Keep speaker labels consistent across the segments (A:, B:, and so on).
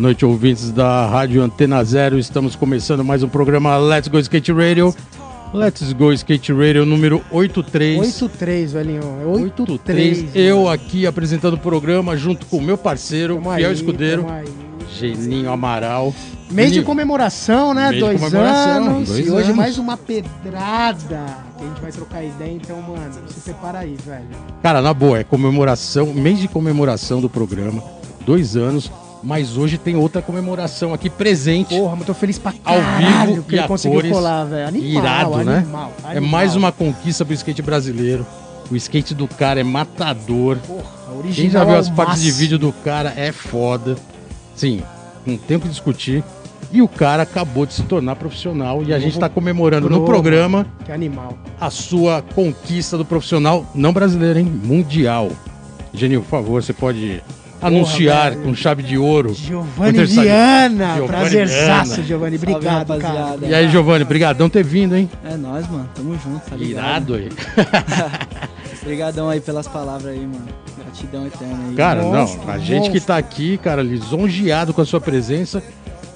A: Boa noite, ouvintes da Rádio Antena Zero. Estamos começando mais um programa Let's Go Skate Radio. Let's Go Skate Radio número 83.
B: 83, velhinho. É
A: 83.
B: 83.
A: Eu aqui apresentando o programa junto com o meu parceiro,
B: Tamo
A: fiel
B: aí,
A: escudeiro. Geninho Amaral.
B: Mês de comemoração, né?
A: Mês
B: dois
A: comemoração,
B: anos.
A: dois
B: e hoje
A: anos.
B: mais uma pedrada que a gente vai trocar ideia. Então, mano, se prepara aí, velho.
A: Cara, na boa, é comemoração, mês de comemoração do programa, dois anos. Mas hoje tem outra comemoração aqui presente.
B: Porra, mas tô feliz pra
A: Ao
B: caralho
A: vivo
B: que ele conseguiu
A: cores.
B: colar, velho. Animal,
A: Irado, né?
B: animal,
A: É
B: animal.
A: mais uma conquista pro skate brasileiro. O skate do cara é matador.
B: Porra,
A: Quem
B: original
A: já viu
B: ao
A: as partes de vídeo do cara é foda. Sim, não tem o que discutir. E o cara acabou de se tornar profissional e a gente está comemorando no
B: pro,
A: programa
B: Que animal.
A: a sua conquista do profissional, não brasileiro, hein? Mundial. Genil, por favor, você pode anunciar
B: velho.
A: com chave de ouro.
B: Giovanni? Giana.
A: Giovanni
B: Prazerzaço,
A: Viana.
B: Giovanni.
C: Salve,
B: Obrigado, cara.
C: rapaziada.
A: E aí, Giovanni, brigadão ter vindo, hein?
C: É nóis, mano. Tamo junto, tá ligado?
A: Irado aí.
C: Obrigadão aí pelas palavras aí, mano. Gratidão eterna aí.
A: Cara,
B: Monstro,
A: não, a gente que tá aqui, cara, lisonjeado com a sua presença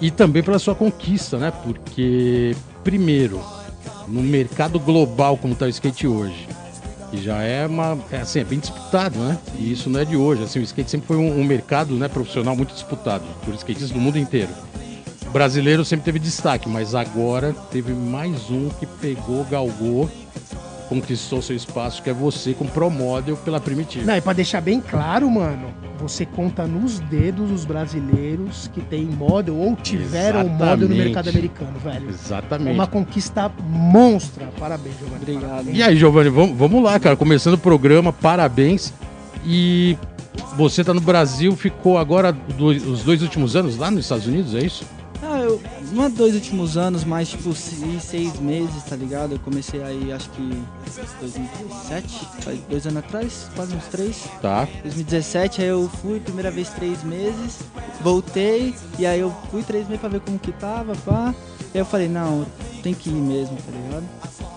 A: e também pela sua conquista, né? Porque, primeiro, no mercado global como tá o skate hoje, que já é uma, é, assim, é bem disputado, né? E isso não é de hoje, assim, o skate sempre foi um, um mercado, né, profissional muito disputado por skatistas do mundo inteiro. O brasileiro sempre teve destaque, mas agora teve mais um que pegou, galgou, conquistou seu espaço, que é você com Pro Model pela Primitiva.
B: Não, e pra deixar bem claro, mano, você conta nos dedos os brasileiros que tem model ou tiveram model no mercado americano, velho. É
A: Exatamente.
B: uma conquista monstra. Parabéns, Giovanni.
C: Obrigado.
B: Parabéns.
A: E aí, Giovanni, vamos, vamos lá, cara. Começando o programa, parabéns. E você tá no Brasil, ficou agora do- os dois últimos anos lá nos Estados Unidos, é isso?
C: Eu, não é dois últimos anos, mas tipo seis, seis meses, tá ligado? Eu comecei aí, acho que 2017, faz dois anos atrás, quase uns três.
A: Tá.
C: 2017, aí eu fui, primeira vez três meses, voltei, e aí eu fui três meses pra ver como que tava, pá. E aí eu falei, não, tem que ir mesmo, tá ligado?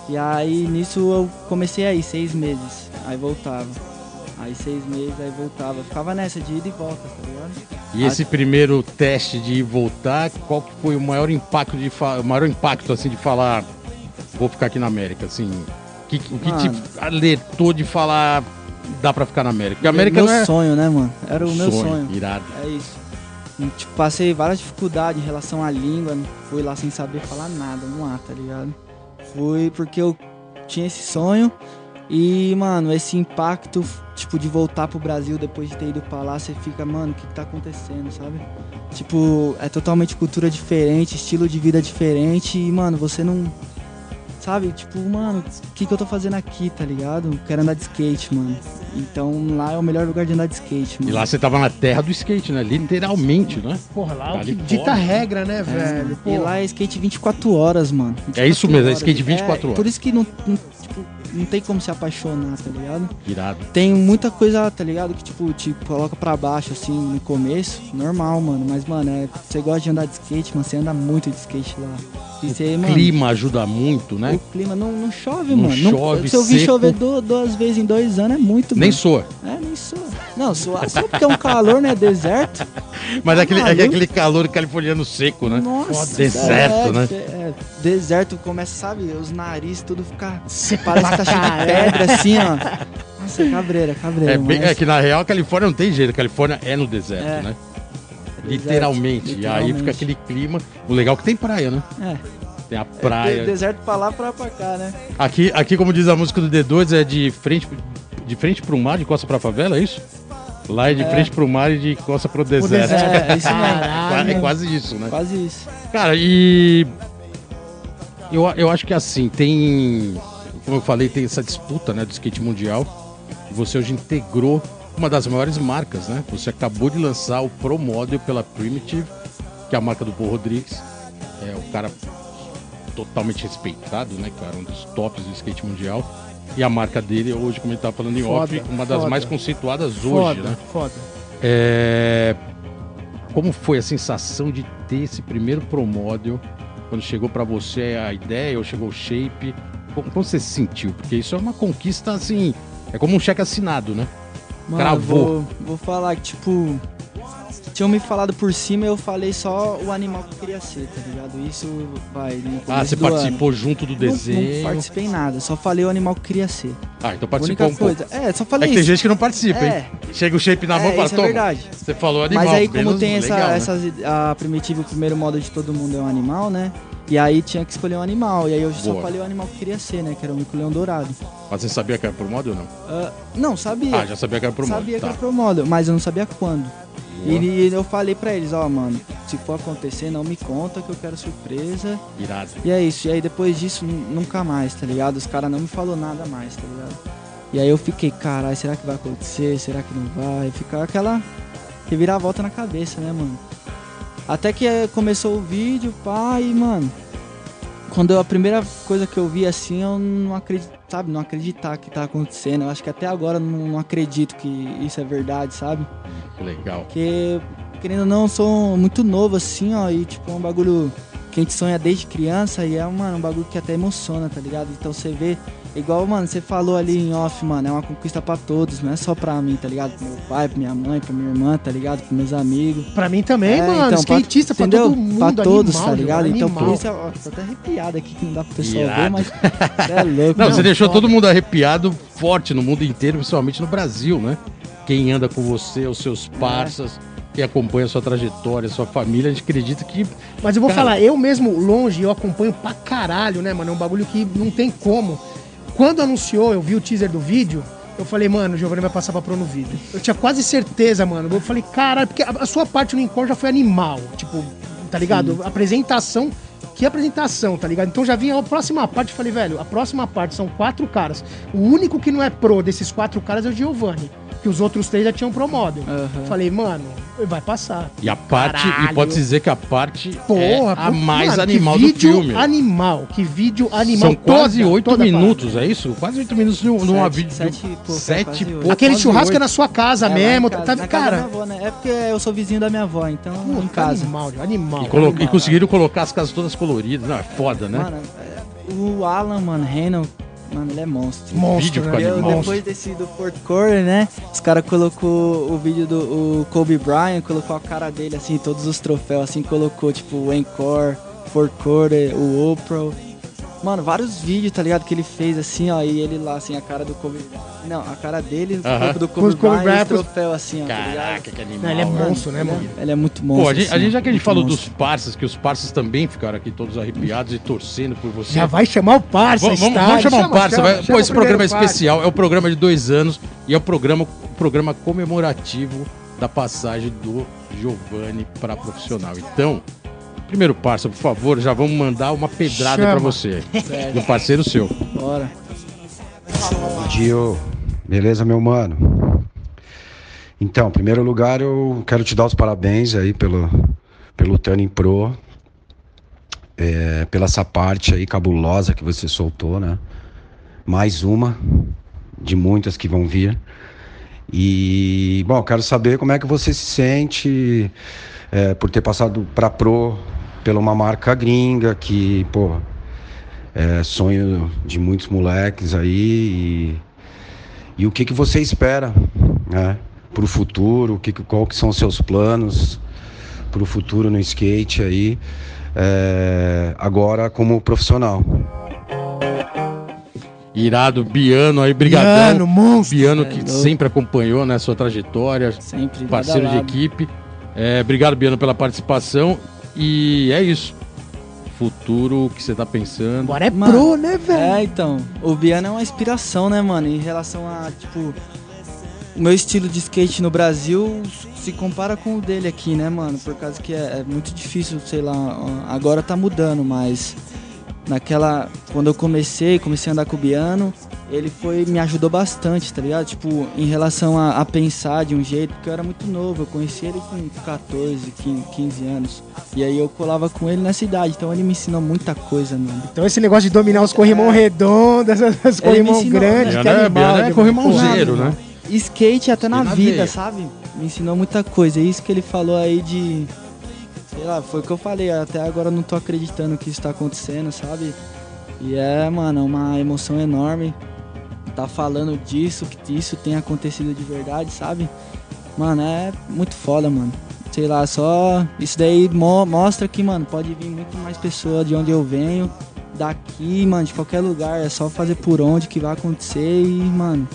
C: E aí nisso eu comecei aí, seis meses, aí voltava. Aí seis meses, aí voltava. Ficava nessa de ida e volta, tá ligado?
A: E esse primeiro teste de ir voltar, qual que foi o maior impacto de fa- o maior impacto assim de falar vou ficar aqui na América, assim? Que- o que te
C: Mano.
A: alertou de falar dá pra ficar na América? Porque a América
C: meu
A: é
C: sonho, né, mano? Era o meu sonho.
A: Irado.
C: É isso. Tipo, passei várias dificuldades em relação à língua, fui lá sem saber falar nada, não há, tá ligado? Fui porque eu tinha esse sonho e, mano, esse impacto, tipo, de voltar pro Brasil depois de ter ido pra lá, você fica, mano, o que, que tá acontecendo, sabe? Tipo, é totalmente cultura diferente, estilo de vida diferente e, mano, você não. Sabe? Tipo, mano, o que, que eu tô fazendo aqui, tá ligado? Eu quero andar de skate, mano. Então lá é o melhor lugar de andar de skate, mano.
A: E lá você tava na terra do skate, né? Literalmente, né?
B: Porra, lá
A: Tá
B: o que dita
A: fora.
B: regra, né, velho?
C: E
B: Pô,
C: lá é skate 24 horas, mano. 24
A: É isso mesmo, é
C: horas.
A: skate 24 horas.
C: Por isso que não, não, tipo, não tem como se apaixonar, tá ligado?
A: Irado.
C: Tem muita coisa, tá ligado? Que tipo, te coloca pra baixo, assim, no começo. Normal, mano. Mas, mano, é, você gosta de andar de skate, mano. Você anda muito de skate lá. Você, mano.
A: Clima ajuda muito, né?
C: O clima não, não chove,
A: Não
C: mano.
A: chove,
C: se eu vi chover du- duas vezes em dois anos, é muito,
A: Nem
C: mano.
A: soa.
C: É, nem soa. Não, soa só porque é um calor, né? Deserto.
A: Mas é aquele, é aquele calor californiano seco, né?
C: Nossa,
A: Deserto,
C: é,
A: né?
C: é, deserto começa, sabe? Os narizes tudo ficar.
B: Seco
C: Parece que tá cheio de pedra assim, ó. Nossa, é cabreira, cabreira.
A: É, bem-
C: mas-
A: é que na real a Califórnia não tem jeito, a Califórnia é no deserto,
C: É.
A: né?
C: Deserto,
A: Literalmente. E aí
C: literalmente.
A: fica aquele clima. O legal é que tem praia, né?
C: É,
A: Tem a
C: é
A: praia.
C: de- deserto pra lá, pra, pra cá, né?
A: Aqui, aqui, como diz a música do D2, é de frente, de frente pro mar, de costa pra favela, é isso? Lá é de
C: É.
A: frente pro mar e de costa pro
B: O
A: deserto.
B: deserto.
C: É, é isso mesmo.
A: É quase isso, né?
C: Quase isso.
A: Cara, e. Eu, eu acho que assim, tem. Como eu falei, tem essa disputa né, do skate mundial. Você hoje integrou uma das maiores marcas, né? Você acabou de lançar o Pro Model pela Primitive, que é a marca do Paul Rodrigues. É o cara totalmente respeitado, né, cara? Um dos tops do skate mundial. E a marca dele, hoje, como ele estava falando em
B: Foda,
A: off, uma das
B: foda.
A: mais conceituadas hoje,
B: Foda,
A: né?
B: foda.
A: É... Como foi a sensação de ter esse primeiro Pro Model? Quando chegou pra você a ideia ou chegou o shape? Como, como você se sentiu? Porque isso é uma conquista, assim... É como um cheque assinado, né?
C: Mano,
A: Cravou.
C: Vou, vou falar que, tipo. Tinham me falado por cima eu falei só o animal que eu queria ser, tá ligado? Isso vai. No
A: Ah, você
C: do ano.
A: participou junto do
C: Não-
A: desenho.
C: Não, participei em nada, só falei o animal que eu queria ser.
A: Ah, então participou um pouco.
C: coisa. É, só
A: É
C: falei
A: que tem gente que não participa, hein?
C: É.
A: Chega o shape na mão e
C: é,
A: fala,
C: isso é
A: toma.
C: verdade.
A: Você falou animal.
C: Mas aí, como tem essa,
A: legal, né?
C: essas. A primitiva, o primeiro modo de todo mundo é um animal, né? E aí tinha que escolher um animal. E aí eu só
A: Boa.
C: falei o animal que eu queria ser, né? Que era o mico-leão dourado.
A: Mas você sabia que era pro model ou não?
C: Ah, não, sabia.
A: Ah, já sabia que era pro model.
C: sabia que
A: tá.
C: era pro modo, mas eu não sabia quando.
A: Boa.
C: E eu falei pra eles, ó, mano, se for acontecer, não me conta que eu quero surpresa.
A: Irado.
C: E é isso. E aí depois disso, nu- nunca mais, tá ligado? Os caras não me falou nada mais, tá ligado? E aí eu fiquei, caralho, será que vai acontecer? Será que não vai? Ficar aquela reviravolta na cabeça, né, mano? Até que eh, começou o vídeo, e, mano, quando eu- a primeira coisa que eu vi assim, eu não acredito, sabe? Não acreditar que tá acontecendo. Eu acho que até agora eu não, não acredito que isso é verdade, sabe?
A: Que legal.
C: Porque, querendo ou não, eu sou muito novo assim, ó, e tipo, é um bagulho que a gente sonha desde criança e é, mano, um bagulho que até emociona, tá ligado? Então você vê, igual, mano, você falou ali em off, mano, é uma conquista pra todos, não é só pra mim, tá ligado? Pro meu pai, pra minha mãe, pra minha irmã, tá ligado? Pros meus amigos.
B: Pra mim também,
C: É,
B: mano.
C: então, pra-
B: skatista pra,
C: entendeu?
B: todo mundo.
C: Pra todos,
B: animal,
C: tá ligado?
B: João,
C: Então
B: animal.
C: por isso, ó, tô até arrepiado aqui que não dá pro pessoal
A: Irado.
C: ver, mas é louco.
A: Não, você deixou
B: foda.
A: todo mundo arrepiado forte no mundo inteiro, principalmente no Brasil, né? Quem anda com você, os seus parceiros, quem acompanha a sua trajetória, a sua família, a gente acredita que.
B: Mas eu vou
A: Cara.
B: falar, eu mesmo longe, eu acompanho pra caralho, né, mano? É um bagulho que não tem como. Quando anunciou, eu vi o teaser do vídeo, eu falei, mano, o Giovanni vai passar pra pro no vídeo. Eu tinha quase certeza, mano. Eu falei, caralho, porque a, sua parte no Encore já foi animal. Tipo, tá ligado? Apresentação. Que apresentação, tá ligado? Então já vinha a próxima parte, falei, velho, a próxima parte são quatro caras. O único que não é pro desses quatro caras é o Giovanni. Que os outros três já tinham pro model.
C: Aham.
B: Falei, mano, vai passar.
A: E a parte. E
B: Caralho.
A: pode dizer que a parte
B: Porra,
A: é a mais
B: mano,
A: animal
B: que
A: do filme.
B: Animal, que vídeo animal.
A: São quase oito minutos, é isso? Quase oito minutos num- numa
C: Sete-
A: vídeo.
C: sete e pouco, é,
A: sete e pouco.
B: Aquele
A: quase
B: churrasco é
A: oito.
B: na sua casa
C: É,
B: mesmo,
C: casa,
B: tá,
C: na minha
B: cara.
C: avó, né? É porque eu sou vizinho da minha avó, então em casa.
B: Animal, animal.
A: E, colo-
B: animal.
A: e conseguiram colocar as casas todas coloridas. Não, é foda, né?
C: Mano, é, o Alan, mano, Renan, mano, ele é monstro.
B: Monstro,
A: vídeo
B: né?
A: ficou
C: Eu,
A: animal.
C: depois desse do Fort Core, né? Os caras colocou o vídeo do o Kobe Bryant, colocou a cara dele, assim, todos os troféus, assim, colocou, tipo, o Encore, Fort Core, o Oprah. Mano, vários vídeos, tá ligado? Que ele fez assim, ó, e ele lá, assim, a cara do Kobe. Não, a cara dele, o
A: Aham.
C: corpo do Kobe
B: Kobe
C: Bryant, os troféus, assim, ó, tá?
A: Caraca, que animal.
B: Não, ele é monstro, né,
C: é-
B: mano?
C: Ele é muito monstro.
A: Pô, a gente, a
C: assim,
A: gente já que a gente falou
C: monstro.
A: dos parças, que os parças também ficaram aqui todos arrepiados e torcendo por você.
B: Já vai chamar o parça,
A: Vamos, vamos, vamos chamar um
B: Chama,
A: parça.
B: chama,
A: vai-
B: chama
A: Pô, esse
B: o
A: programa é especial, é o programa de dois anos e é o programa, o programa comemorativo da passagem do Giovanni para profissional. Então, primeiro parça, por favor, já vamos mandar uma pedrada
B: Chama.
A: para você. Um parceiro seu.
C: Bora.
D: Dio, beleza, meu mano? Então, em primeiro lugar, eu quero te dar os parabéns aí pelo, pelo Turning Pro, é, pela essa parte aí cabulosa que você soltou, né? Mais uma de muitas que vão vir. E, bom, quero saber como é que você se sente é, por ter passado para Pro pela uma marca gringa que, pô, é sonho de muitos moleques aí e, e o que que você espera, né, para o futuro, o que qual que são os seus planos para o futuro no skate aí, é, agora como profissional.
A: Irado, Biano aí, brigadão.
B: Biano, monstro.
A: Biano
C: É
A: que
C: louco.
A: sempre acompanhou, né, sua trajetória,
C: Sempre.
A: parceiro de equipe. É, obrigado, Biano, pela participação. E é isso. Futuro que você tá pensando.
B: Agora é
C: Mano,
B: pro, né, velho?
C: É, então. O Biano é uma inspiração, né, mano? Em relação a, tipo. O meu estilo de skate no Brasil se compara com o dele aqui, né, mano? Por causa que é, é muito difícil, sei lá. Agora tá mudando, mas. Naquela. Quando eu comecei, comecei a andar com o Biano, ele foi. me ajudou bastante, tá ligado? Tipo, em relação a, a pensar de um jeito, porque eu era muito novo, eu conheci ele com 14, 15 anos. E aí eu colava com ele nessa idade, então ele me ensinou muita coisa, mano.
B: Então esse negócio de dominar os corrimão
C: É.
B: redondos, essas
C: Ele me
B: corrimão
C: ensinou,
B: grandes,
A: né?
B: que animal.
A: É
B: de-
A: corrimãozeiro,
B: Porra,
A: né?
C: skate até na,
A: na
C: vida,
A: veia.
C: sabe? Me ensinou muita coisa. É isso que ele falou aí de. Foi o que eu falei. Até agora eu não tô acreditando que isso tá acontecendo, sabe? E é, mano, uma emoção enorme. Tá falando disso, que isso tem acontecido de verdade, sabe? Mano, é muito foda, mano. Sei lá, só. Isso daí mo- mostra que, mano, pode vir muito mais pessoa de onde eu venho. Daqui, mano, de qualquer lugar. É só fazer por onde que vai acontecer e, mano,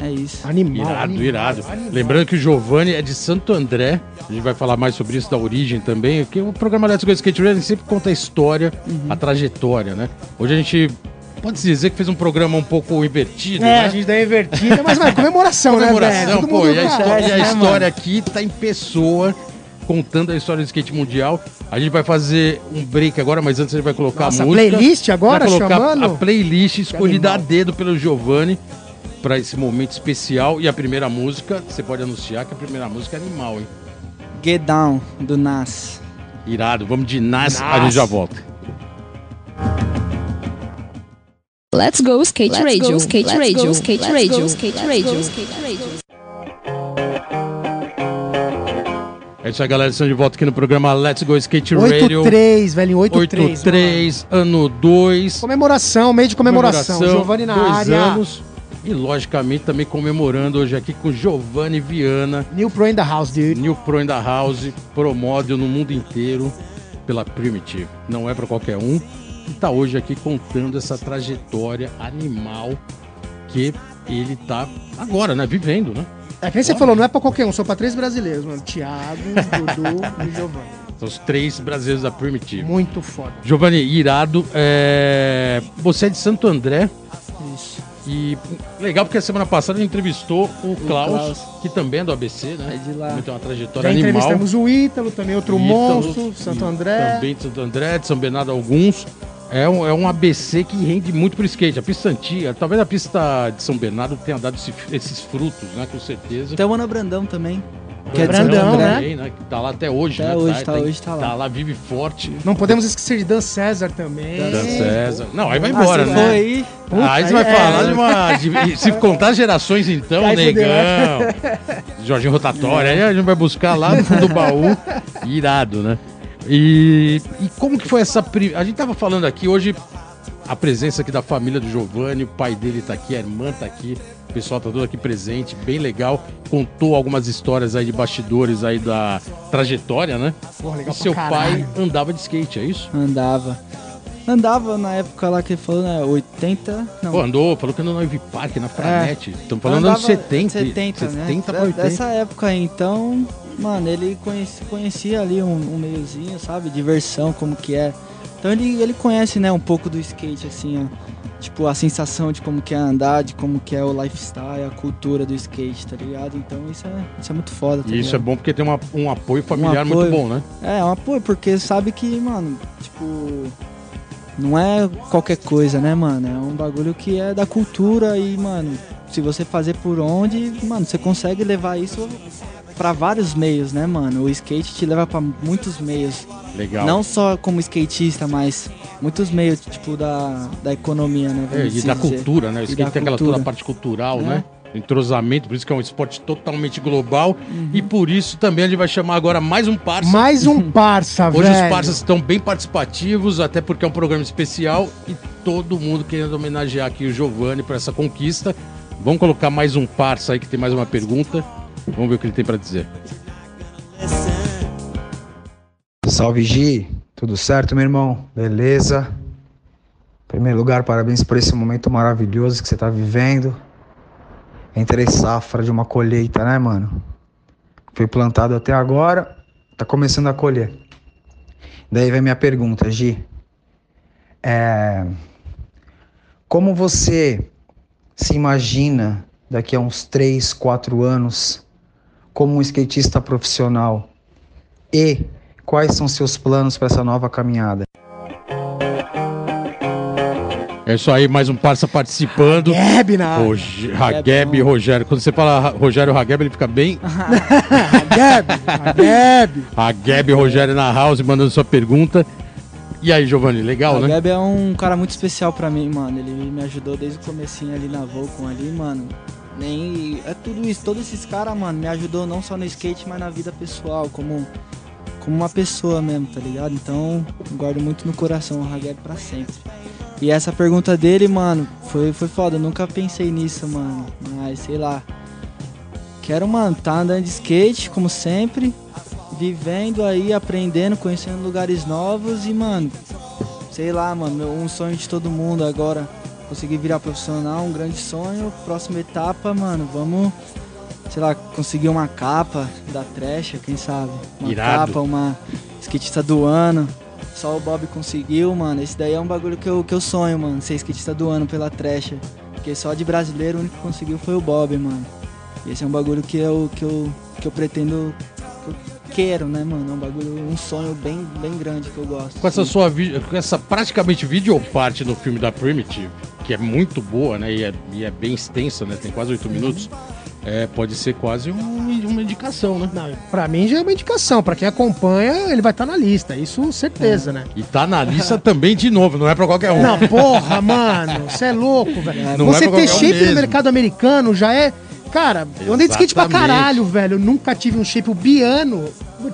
C: é isso.
B: Animal.
A: Irado,
B: animal,
A: irado.
B: animal.
A: Lembrando que o Giovanni é de Santo André. A gente vai falar mais sobre isso da origem também. Porque o programa Let's Go Skate Racing sempre conta a história,
B: Uhum.
A: a trajetória, né? Hoje a gente pode se dizer que fez um programa um pouco invertido,
B: É,
A: né?
B: a gente dá invertida, mas mano, comemoração, né, velho?
A: Comemoração, pô, e a,
B: junto.
A: histó- e a
C: né,
A: história aqui tá em pessoa, contando a história do skate mundial. A gente vai fazer um break agora, mas antes a gente vai colocar
B: Nossa,
A: a música.
B: playlist agora,
A: vai colocar
B: chamando?
A: a playlist escolhida a dedo pelo Giovanni para esse momento especial. E a primeira música, você pode anunciar que a primeira música é animal, hein?
C: Get Down, do Nas.
A: Irado, vamos de Nas, a
B: Nas.
A: gente já volta.
E: Let's go skate
F: Let's
E: radio,
F: go,
E: skate
F: let's
E: radio,
F: go,
E: skate
F: let's
E: radio,
F: go,
E: skate
F: let's
E: radio, skate radio.
A: É isso aí, galera. Estamos de volta aqui no programa Let's Go Skate Radio.
B: 8-3, velho, 8-3.
A: 8-3, ano 2.
B: Comemoração, meio de comemoração. Giovanni na
A: dois
B: área.
A: anos. E, logicamente, também comemorando hoje aqui com Giovanni Viana,
B: New Pro in the house, dude.
A: New Pro in the House, Pro Model no mundo inteiro, pela Primitive. Não é para qualquer um. E tá hoje aqui contando essa trajetória animal que ele tá agora, né? Vivendo, né?
B: É que nem você falou, não é pra qualquer um, só pra três brasileiros, mano. Thiago, Dudu e Giovanni.
A: São os três brasileiros da Primitive.
B: Muito foda.
A: Giovanni, irado. É... Você é de Santo André.
C: Isso.
A: E legal porque a semana passada a gente entrevistou o Klaus,
C: Klaus.
A: que também é do ABC, né?
C: É de lá.
A: Também tem uma trajetória
B: Já
A: animal.
B: entrevistamos o Ítalo, também outro
A: Ítalo,
B: monstro, Santo André.
A: Também de Santo André, de São Bernardo alguns. É um, é um ABC que rende muito pro skate. A pista antiga, talvez a pista de São Bernardo tenha dado esse- esses frutos, né? Com certeza.
C: Até o Ana Brandão também. Que é
B: Brandão,
C: André.
B: né?
A: né? Que tá lá até hoje,
C: Até
A: né?
C: hoje, tá hoje, tá lá.
A: Tá lá, vive forte.
B: Não podemos esquecer de Dan César também.
A: Dan César. Não, aí vai
C: Ah,
A: embora, né?
C: foi aí?
B: Puta,
A: aí você vai
B: é.
A: falar de uma. de- se contar gerações, então,
B: fudeu,
A: negão. Jorginho Rotatória, aí a gente vai buscar lá no fundo do baú. Irado, né? E, e como que foi essa. pri- A gente tava falando aqui hoje, a presença aqui da família do Giovanni, o pai dele tá aqui, a irmã tá aqui, pessoal tá todo aqui presente, bem legal. Contou algumas histórias aí de bastidores aí da trajetória, né?
B: Porra, legal
A: E seu
B: pra
A: pai andava de skate, é isso?
C: Andava. Andava na época lá que ele falou, né? 80. Não.
A: Pô, andou, falou que andou no Ivy Park, na Franete. Estamos falando
C: Andava
A: anos 70.
C: 70, né?
A: 70 pra
C: Da-
A: 80.
C: Dessa época aí, então, mano, ele conhece, conhecia ali um, um meiozinho, sabe? Diversão, como que é. Então ele, ele conhece, né, um pouco do skate, assim, ó. Tipo, a sensação de como que é andar, de como que é o lifestyle, a cultura do skate, tá ligado? Então isso é, isso é muito foda, tá
A: E isso é bom porque tem uma- um apoio familiar
C: Um
A: muito
C: apoio.
A: bom, né?
C: É, é um apoio, porque sabe que, mano, tipo. Não é qualquer coisa, né, mano? É um bagulho que é da cultura e, mano, se você fazer por onde, mano, você consegue levar isso pra vários meios, né, mano? O skate te leva pra muitos meios.
A: Legal.
C: Não só como skatista, mas muitos meios, tipo, da, da economia, né?
A: É, e da
C: dizer.
A: cultura, né? O skate
C: da
A: tem aquela
C: cultura.
A: toda a parte cultural,
C: É.
A: né? Entrosamento, por isso que é um esporte totalmente global.
C: Uhum.
A: E por isso também a gente vai chamar agora mais um parça.
B: Mais um parça,
A: Hoje
B: velho.
A: os parceiros estão bem participativos, até porque é um programa especial e todo mundo querendo homenagear aqui o Giovanni por essa conquista. Vamos colocar mais um parça aí que tem mais uma pergunta. Vamos ver o que ele tem para dizer.
G: Salve Gi, tudo certo, meu irmão? Beleza? Em primeiro lugar, parabéns por esse momento maravilhoso que você tá vivendo. Entre safra de uma colheita, né, mano? Foi plantado até agora, tá começando a colher. Daí vem minha pergunta, Gi. É... Como você se imagina daqui a uns 3, 4 anos como um skatista profissional? E quais são seus planos para essa nova caminhada?
A: É isso aí, mais um parça participando.
B: Gab na.
A: Roge- Hageb e Rogério. Quando você fala Rogério Hageb, ele fica bem.
B: Gab.
A: Hageb e Rogério na house mandando sua pergunta. E aí, Giovanni, legal,
C: o
A: né?
C: Gab é um cara muito especial pra mim, mano. Ele me ajudou desde o comecinho ali na Volcom ali, mano. Nem. É tudo isso, todos esses caras, mano, me ajudou não só no skate, mas na vida pessoal, como, como uma pessoa mesmo, tá ligado? Então, guardo muito no coração o Hageb pra sempre. E essa pergunta dele, mano, foi, foi foda. Eu nunca pensei nisso, mano. Mas sei lá. Quero, mano, tá andando de skate, como sempre. Vivendo aí, aprendendo, conhecendo lugares novos e, mano, sei lá, mano, um sonho de todo mundo agora. Conseguir virar profissional, um grande sonho. Próxima etapa, mano, vamos, sei lá, conseguir uma capa da trecha, quem sabe? Uma
A: Irado.
C: capa, uma skatista do ano. Só o Bob conseguiu, mano. Esse daí é um bagulho que eu, que eu sonho, mano, ser skatista do ano pela trecha. Porque só de brasileiro o único que conseguiu foi o Bob, mano. E esse é um bagulho que eu, que eu, que eu pretendo. Quero, né, mano? É um bagulho, um sonho bem, bem grande que eu gosto.
A: Com essa
C: Sim.
A: sua com essa praticamente videoparte no filme da Primitive, que é muito boa, né? E é, e é bem extensa, né? Tem quase oito minutos. É, pode ser quase um- uma indicação, né?
B: Não, pra mim já é uma indicação. Pra quem acompanha, ele vai estar na lista. Isso certeza, né?
A: E tá na lista também de novo, não é pra qualquer um.
B: Não, porra, mano. Você é louco, velho.
A: É
B: Você
A: pra
B: ter
A: um
B: shape no mercado americano já é. Cara, eu andei de skate pra caralho, velho. Eu nunca tive um shape. O Biano.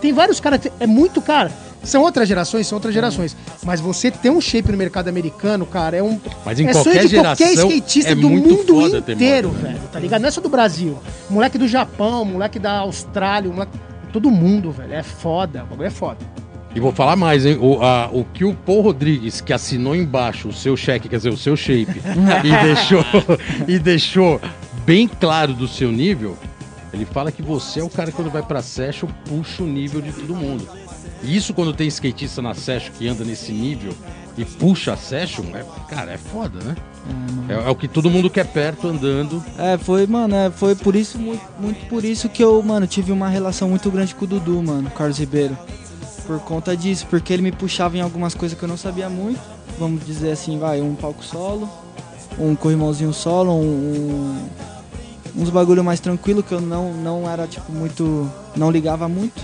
B: Tem vários caras. É muito, cara. São outras gerações, são outras gerações. Mas você ter um shape no mercado americano, cara, é um.
A: Mas em
B: é
A: qualquer
B: sonho de qualquer
A: geração,
B: skatista
A: é
B: do
A: muito
B: mundo
A: foda ter
B: inteiro,
A: moda, né?
B: velho. Tá ligado? Não é só do Brasil. Moleque do Japão, moleque da Austrália, moleque. Todo mundo, velho. É foda. O bagulho é foda.
A: E vou falar mais, hein? O, a- o que o Paul Rodrigues, que assinou embaixo o seu cheque, quer dizer, o seu shape, e, deixou, e deixou bem claro do seu nível, ele fala que você é o cara que quando vai pra session puxa o nível de todo mundo. E isso quando tem skatista na session que anda nesse nível e puxa a session, é, cara, é foda, né? É, é o que todo mundo quer perto andando.
C: É, foi, mano, é, foi por isso, muito, muito por isso que eu, mano, tive uma relação muito grande com o Dudu, mano, Carlos Ribeiro. Por conta disso, porque ele me puxava em algumas coisas que eu não sabia muito. Vamos dizer assim, vai, um palco solo, um corrimãozinho solo, um, um- uns bagulho mais tranquilo que eu não, não era, tipo, muito. não ligava muito.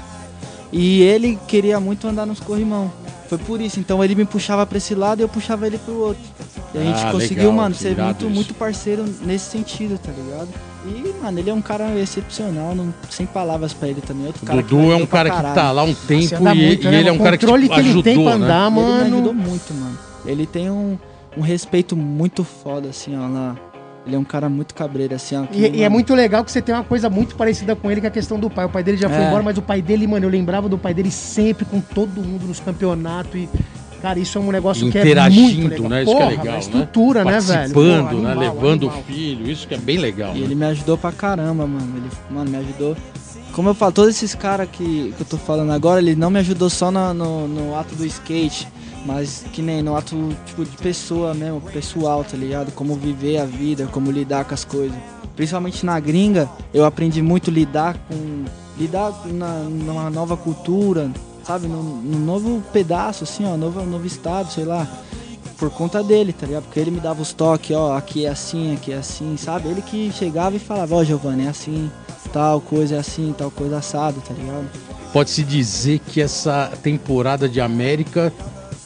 C: E ele queria muito andar nos corrimão. Foi por isso, então ele me puxava pra esse lado e eu puxava ele pro outro. E a gente
A: Ah,
C: conseguiu,
A: legal,
C: mano, ser muito,
A: isso.
C: muito parceiro nesse sentido, tá ligado? E, mano, ele é um cara excepcional, não, sem palavras pra ele também. Outro
A: O
C: cara
A: Dudu é um cara que tá lá um tempo e,
B: muito,
A: e
B: né?
A: ele é um cara que tipo,
B: que ele
A: ajudou,
B: tem pra
A: né?
B: andar,
C: Ele me
B: mano.
C: ajudou muito, mano. Ele tem um, um respeito muito foda, assim, ó, lá. Ele é um cara muito cabreiro, assim, ó.
B: E, e é muito legal que você tem uma coisa muito parecida com ele, que é a questão do pai. O pai dele já foi
C: É.
B: embora, mas o pai dele, mano, eu lembrava do pai dele sempre com todo mundo nos campeonatos. E, cara, isso é um negócio que é muito legal.
A: né? Isso que é
B: Porra,
A: legal, né?
B: estrutura, né, velho?
A: Participando,
B: Porra,
A: né?
B: animal,
A: Levando
B: animal.
A: o filho, isso que é bem legal.
C: E
A: né?
C: ele me ajudou pra caramba, mano. Ele, mano, me ajudou. Como eu falo, todos esses caras que, que eu tô falando agora, ele não me ajudou só na- no, no ato do skate, mas que nem no ato, tipo, de pessoa mesmo, pessoal, tá ligado? Como viver a vida, como lidar com as coisas. Principalmente na gringa, eu aprendi muito lidar com. lidar na, numa nova cultura, sabe? Num, num novo pedaço, assim, ó, novo, novo estado, sei lá por conta dele, tá ligado? Porque ele me dava os toques, ó, aqui é assim, aqui é assim, sabe? Ele que chegava e falava, ó, Giovanni, é assim, tal coisa é assim, tal coisa assado, tá ligado?
A: Pode-se dizer que essa temporada de América,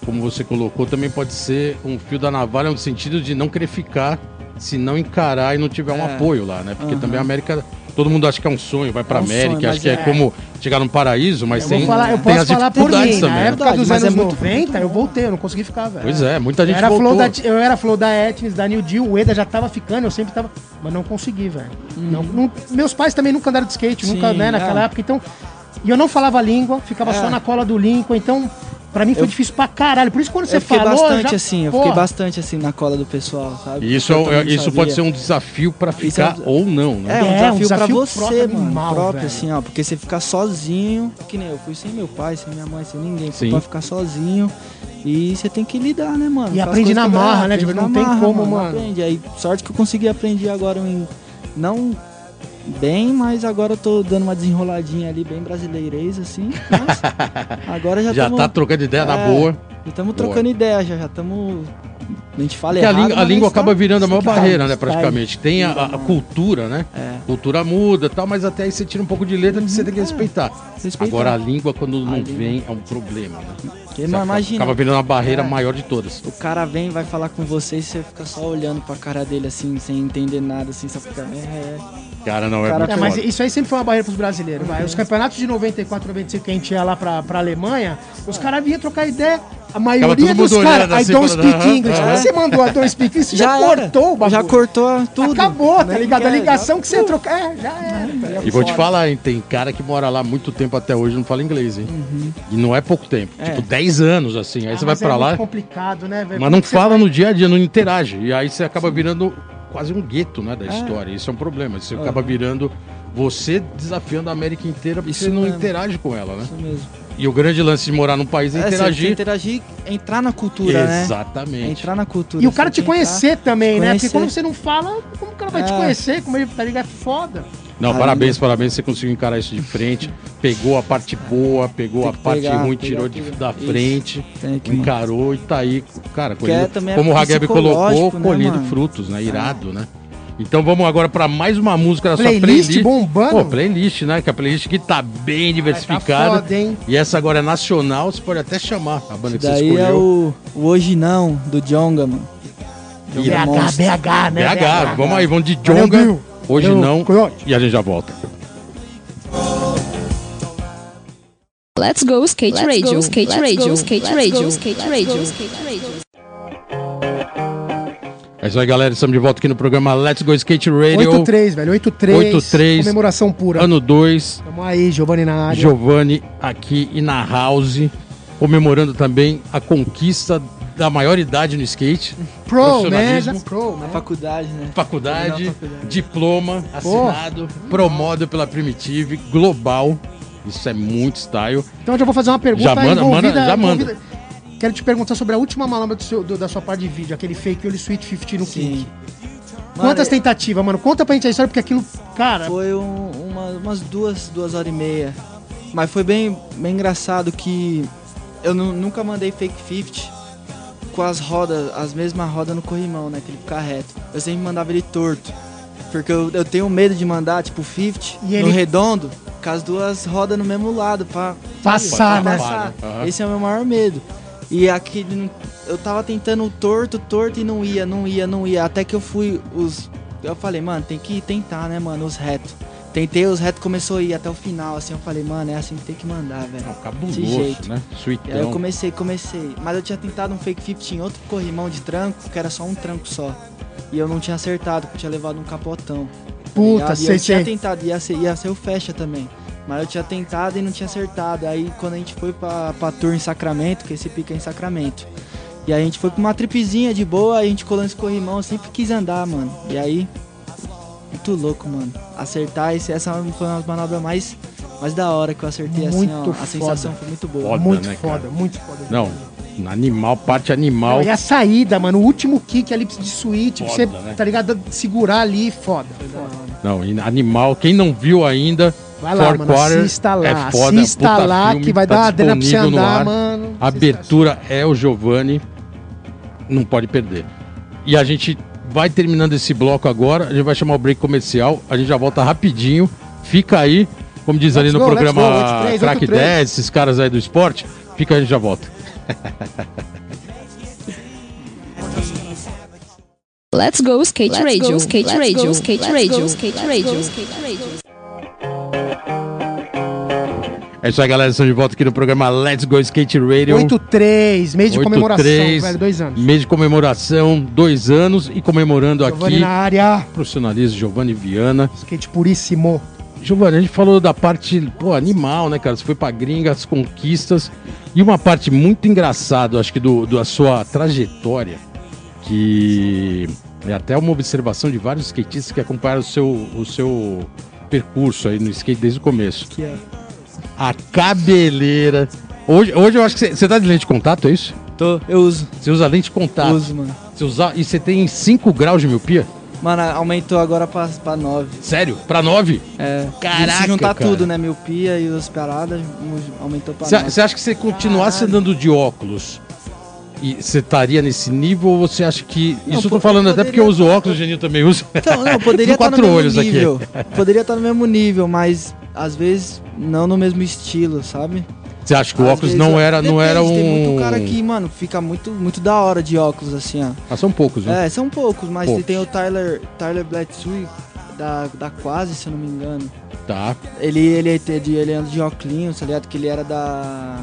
A: como você colocou, também pode ser um fio da navalha no sentido de não querer ficar se não encarar e não tiver um
C: É.
A: apoio lá, né? Porque
C: Aham.
A: também a América, todo mundo acha que é um sonho, vai pra
C: É um
A: América,
C: sonho,
A: acha que é,
C: é-
A: como chegar no paraíso, mas
B: Eu
A: tem,
B: falar, eu
A: tem
B: posso
A: as
B: falar por
A: dificuldades
B: mim.
A: também.
B: Na
A: né?
B: época
C: Verdade,
B: dos
C: mas
B: anos
C: é muito-
B: 90, eu voltei, eu não consegui ficar, velho.
A: Pois é, muita
B: Eu
A: gente
B: era, flow
A: voltou.
B: da, eu era flow da Etnis, da New Deal, o Eda já tava ficando, eu sempre tava. Mas não consegui, velho. Não- não- meus pais também nunca andaram de skate, nunca,
C: Sim,
B: né, naquela
C: é.
B: época, então. E eu não falava a língua, ficava
C: É.
B: só na cola do Lincoln, então. Pra mim foi
C: Eu-
B: difícil pra caralho. Por isso quando você
C: eu fiquei
B: falou.
C: bastante
B: já-
C: assim, eu
B: Porra,
C: fiquei bastante assim na cola do pessoal, sabe?
A: Isso,
C: Eu
A: é- isso pode ser um desafio pra
C: é um
A: ficar
C: des-
A: ou não, né?
C: É, um
B: É, um
C: desafio, pra
B: desafio
C: você,
B: próprio
C: mano.
B: animal,
C: próprio,
B: velho.
C: assim, ó. Porque você ficar sozinho, que nem eu fui sem meu pai, sem minha mãe, sem ninguém.
A: Sim.
C: Fui pra ficar sozinho. E você tem que lidar, né, mano?
B: E
C: com as
B: aprende na marra,
C: é,
B: né,
C: aprende
B: tipo, não tem
C: marra,
B: como, mano.
C: Aprende. Aí, sorte que eu consegui aprender agora em. Não bem, mas agora eu tô dando uma desenroladinha ali, bem brasileirês, assim. Mas agora já
A: Já
C: tamo-
A: tá trocando ideia na
C: É.
A: boa.
C: Já estamos trocando ideia, já estamos A gente fala
A: Porque a,
C: errado,
A: língua, a língua
C: tá-
A: acaba virando a maior barreira, né,
B: style.
A: praticamente. Tem a, a- cultura, né?
C: É.
A: Cultura muda tal, mas até aí você tira um pouco de letra que você tem que respeitar.
C: Respeitar.
A: Agora a língua, quando não
C: língua.
A: vem, é um problema, né?
C: Porque,
A: acaba,
C: imagina.
A: acaba virando uma barreira
C: É.
A: maior de todas.
C: O cara vem, vai falar com você e você fica só olhando pra cara dele assim, sem entender nada, assim, só fica. É, é.
A: Cara, não é
C: Cara,
A: muito
B: É, mas isso aí sempre foi uma barreira pros brasileiros. Vai. Os campeonatos de 94, 95 que a gente ia lá pra, pra Alemanha, os caras vinham trocar ideia. A maioria dos caras,
A: olhando
B: I
A: assim,
B: don't speak English. você mandou a don't speak English, você já,
C: era.
B: cortou o bagulho.
C: Já cortou tudo.
B: Acabou, tá ligado? A ligação
C: já-
B: que você ia trocar. É, já era.
A: E vou te falar, hein, tem cara que mora lá muito tempo até hoje e não fala inglês, hein? E não é pouco tempo.
C: É.
A: Tipo, 10 anos, assim. Aí
B: Ah,
A: você vai
B: mas
A: pra
B: é
A: lá,
B: muito complicado, né, velho?
A: mas não fala
B: vai-
A: no dia a dia, não interage. E aí você acaba virando quase um gueto, né, da história. Isso é um problema. Você acaba virando você desafiando a América inteira porque
C: Isso
A: você não
C: mesmo.
A: interage com ela, né?
C: Isso mesmo.
A: E o grande lance de morar num país é,
C: É, você
A: interagir.
C: interagir, entrar na cultura, né?
A: Exatamente.
C: Entrar na cultura.
B: E o cara te conhecer também, né? Porque
C: conhecer.
B: quando você não fala, como o cara vai te
C: É.
B: conhecer? Como ele tá ligado? É foda.
A: Não, parabéns, parabéns. Você conseguiu encarar isso de frente. Pegou a parte boa, pegou a parte
C: pegar,
A: ruim, tirou de, da
C: Isso.
A: frente,
C: que-
A: encarou e tá aí, cara,
C: é também é
A: como o Hageb colocou,
C: né,
A: colhendo
C: mano?
A: frutos, né? Irado, né? Então vamos agora pra mais uma música da sua
B: Playlist
A: playlist.
B: bombando.
A: Pô, playlist, né? Que a playlist que tá bem diversificada.
B: Tá foda, hein?
A: E essa agora é nacional, você pode até chamar a banda que você escolheu.
C: é o, o Hoje Não, do Jonga, mano.
B: BH. BH, né?
A: BH, vamos aí, vamos de
B: Valeu,
A: Jonga.
B: Bill.
A: Hoje
B: Valeu,
A: não.
B: Coyote.
A: E a gente já volta.
E: Let's go skate
F: Let's
E: radio,
F: go,
E: skate
F: let's
E: radio,
F: go,
E: skate
F: let's
E: radio,
F: go,
E: skate
F: let's
E: radio,
F: go.
E: skate radio.
A: É isso aí, galera. Estamos de volta aqui no programa Let's Go Skate Radio.
B: 8-3, velho. 8-3.
A: 8-3.
B: Comemoração pura.
A: Ano 2.
B: Tamo aí, Giovanni na área.
A: Giovanni aqui e na House, comemorando também a conquista da maioridade no skate,
B: Pro, né?
A: profissionalismo.
B: Já Pro,
C: Na
B: né?
C: faculdade, né?
A: faculdade,
C: faculdade.
A: diploma assinado, promodo pela Primitive, global. Isso é muito style.
B: Então eu já vou fazer uma pergunta
A: Já manda,
B: envolvida,
A: manda, já manda.
B: envolvida- Quero te perguntar sobre a última malamba do seu- do- da sua parte de vídeo, aquele fake Oli Sweet 50 no
C: Sim.
B: Quantas tentativas, mano? Conta pra gente a história, porque aquilo, cara,
C: Foi um- uma- umas duas, duas horas e meia. Mas foi bem, bem engraçado que eu nu- nunca mandei fake 50 com as rodas, as mesmas rodas no corrimão, né? Que ele fica reto. Eu sempre mandava ele torto. Porque eu, eu tenho medo de mandar, tipo, 50
B: E
C: no
B: ele-
C: redondo, com as duas rodas no mesmo lado, pra
B: Passar,
C: pra
B: né?
C: passar.
A: Aham.
C: Esse é o meu maior medo. E aqui eu tava tentando torto, torto e não ia, não ia, não ia. Até que eu fui os. Eu falei, mano, tem que tentar, né, mano, os retos. Tentei, os retos começou a ir até o final, assim, eu falei, mano, é assim que tem que mandar, velho.
A: Não, cabuloso,
C: jeito.
A: né?
C: E aí eu
A: Suitão.
C: comecei, comecei. Mas eu tinha tentado um fake 50 em outro corrimão de tranco, que era só um tranco só. E eu não tinha acertado, porque eu tinha levado um capotão. tá
B: Puta?
C: E
B: sei,
C: eu tinha tentado, ia ser, ia ser o fecha também. Mas eu tinha tentado e não tinha acertado. Aí quando a gente foi pra, pra tour em Sacramento, que esse pica é em Sacramento. E aí a gente foi com uma tripezinha de boa, a gente colou nesse corrimão, eu sempre quis andar, mano. E aí, muito louco, mano. Acertar, esse, essa foi uma das manobras mais, mais da hora que eu acertei, assim,
B: Muito
C: ó. A
B: foda.
C: sensação foi muito boa.
A: Foda,
B: muito
A: né,
B: foda,
A: cara?
B: muito foda.
A: Não, animal, parte animal.
B: Não, e a saída, mano, o último kick ali de suíte, pra você,
A: Foda, né?
B: tá ligado? Segurar ali, foda. foda.
A: Não, animal. Quem não viu ainda,
B: Vai lá, mano, assista lá,
A: é foda,
B: assista lá,
A: filme,
B: que vai
A: tá
B: dar uma adena pra você andar,
A: ar.
B: mano.
A: A abertura é o Giovanni. Não pode perder. E a gente vai terminando esse bloco agora. A gente vai chamar o break comercial. A gente já volta rapidinho. Fica aí, como diz ali no
B: go,
A: programa
B: go, 83,
A: Crack
B: 83.
A: 10, esses caras aí do esporte. Fica aí, a gente já volta.
E: Let's go skate
F: Let's
E: radio,
F: go,
E: skate
F: let's
E: radio,
F: go,
E: skate
F: let's
E: radio,
F: go,
E: skate
F: let's
E: radio,
F: go.
E: skate radio.
A: É isso aí, galera. Estamos de volta aqui no programa Let's Go Skate Radio.
B: 8-3, mês de
A: 8-3,
B: comemoração, velho, dois anos.
A: Mês de comemoração, dois anos. E comemorando
B: Giovanni
A: aqui,
B: na área,
A: profissionalismo Giovanni Viana.
B: skate puríssimo.
A: Giovanni, a gente falou da parte, pô, animal, né, cara? Você foi pra gringa, as conquistas. E uma parte muito engraçada, acho que, do, da sua trajetória, que é até uma observação de vários skatistas que acompanharam o seu, o seu percurso aí no skate desde o começo.
C: Que é.
A: A cabeleira. Hoje, hoje eu acho que você- você tá de lente de contato, é isso?
C: Tô, eu uso,
A: Você usa lente de contato.
C: uso, mano.
A: Você usa, e você tem 5 graus de miopia?
C: Mano, aumentou agora pra, pra 9.
A: Sério? Pra 9?
C: É,
A: Caraca,
C: se juntar
A: cara.
C: tudo, né? Miopia e as paradas, aumentou pra 9.
A: Você acha que você continuasse andando de óculos E você estaria nesse nível ou você acha que.
C: Não,
A: Isso eu tô falando até porque eu uso
C: poderia-
A: óculos, o Geninho também usa.
C: Então, não, poderia estar no
A: quatro
C: mesmo
A: olhos aqui.
C: nível. Poderia estar no mesmo nível, mas às vezes não no mesmo estilo, sabe?
A: Você acha que o
C: Às
A: óculos
C: vezes,
A: não
C: ó,
A: era, não era um.
C: Tem muito cara que, mano, fica muito, muito da hora de óculos, assim, ó.
A: Ah, são poucos, né?
C: É, são poucos, mas
A: Poucos.
C: tem o Tyler, Tyler Bledsoe, da, da Quase, se eu não me engano.
A: Tá.
C: Ele, ele, é de, ele anda de óculos, tá ligado? Que ele era da...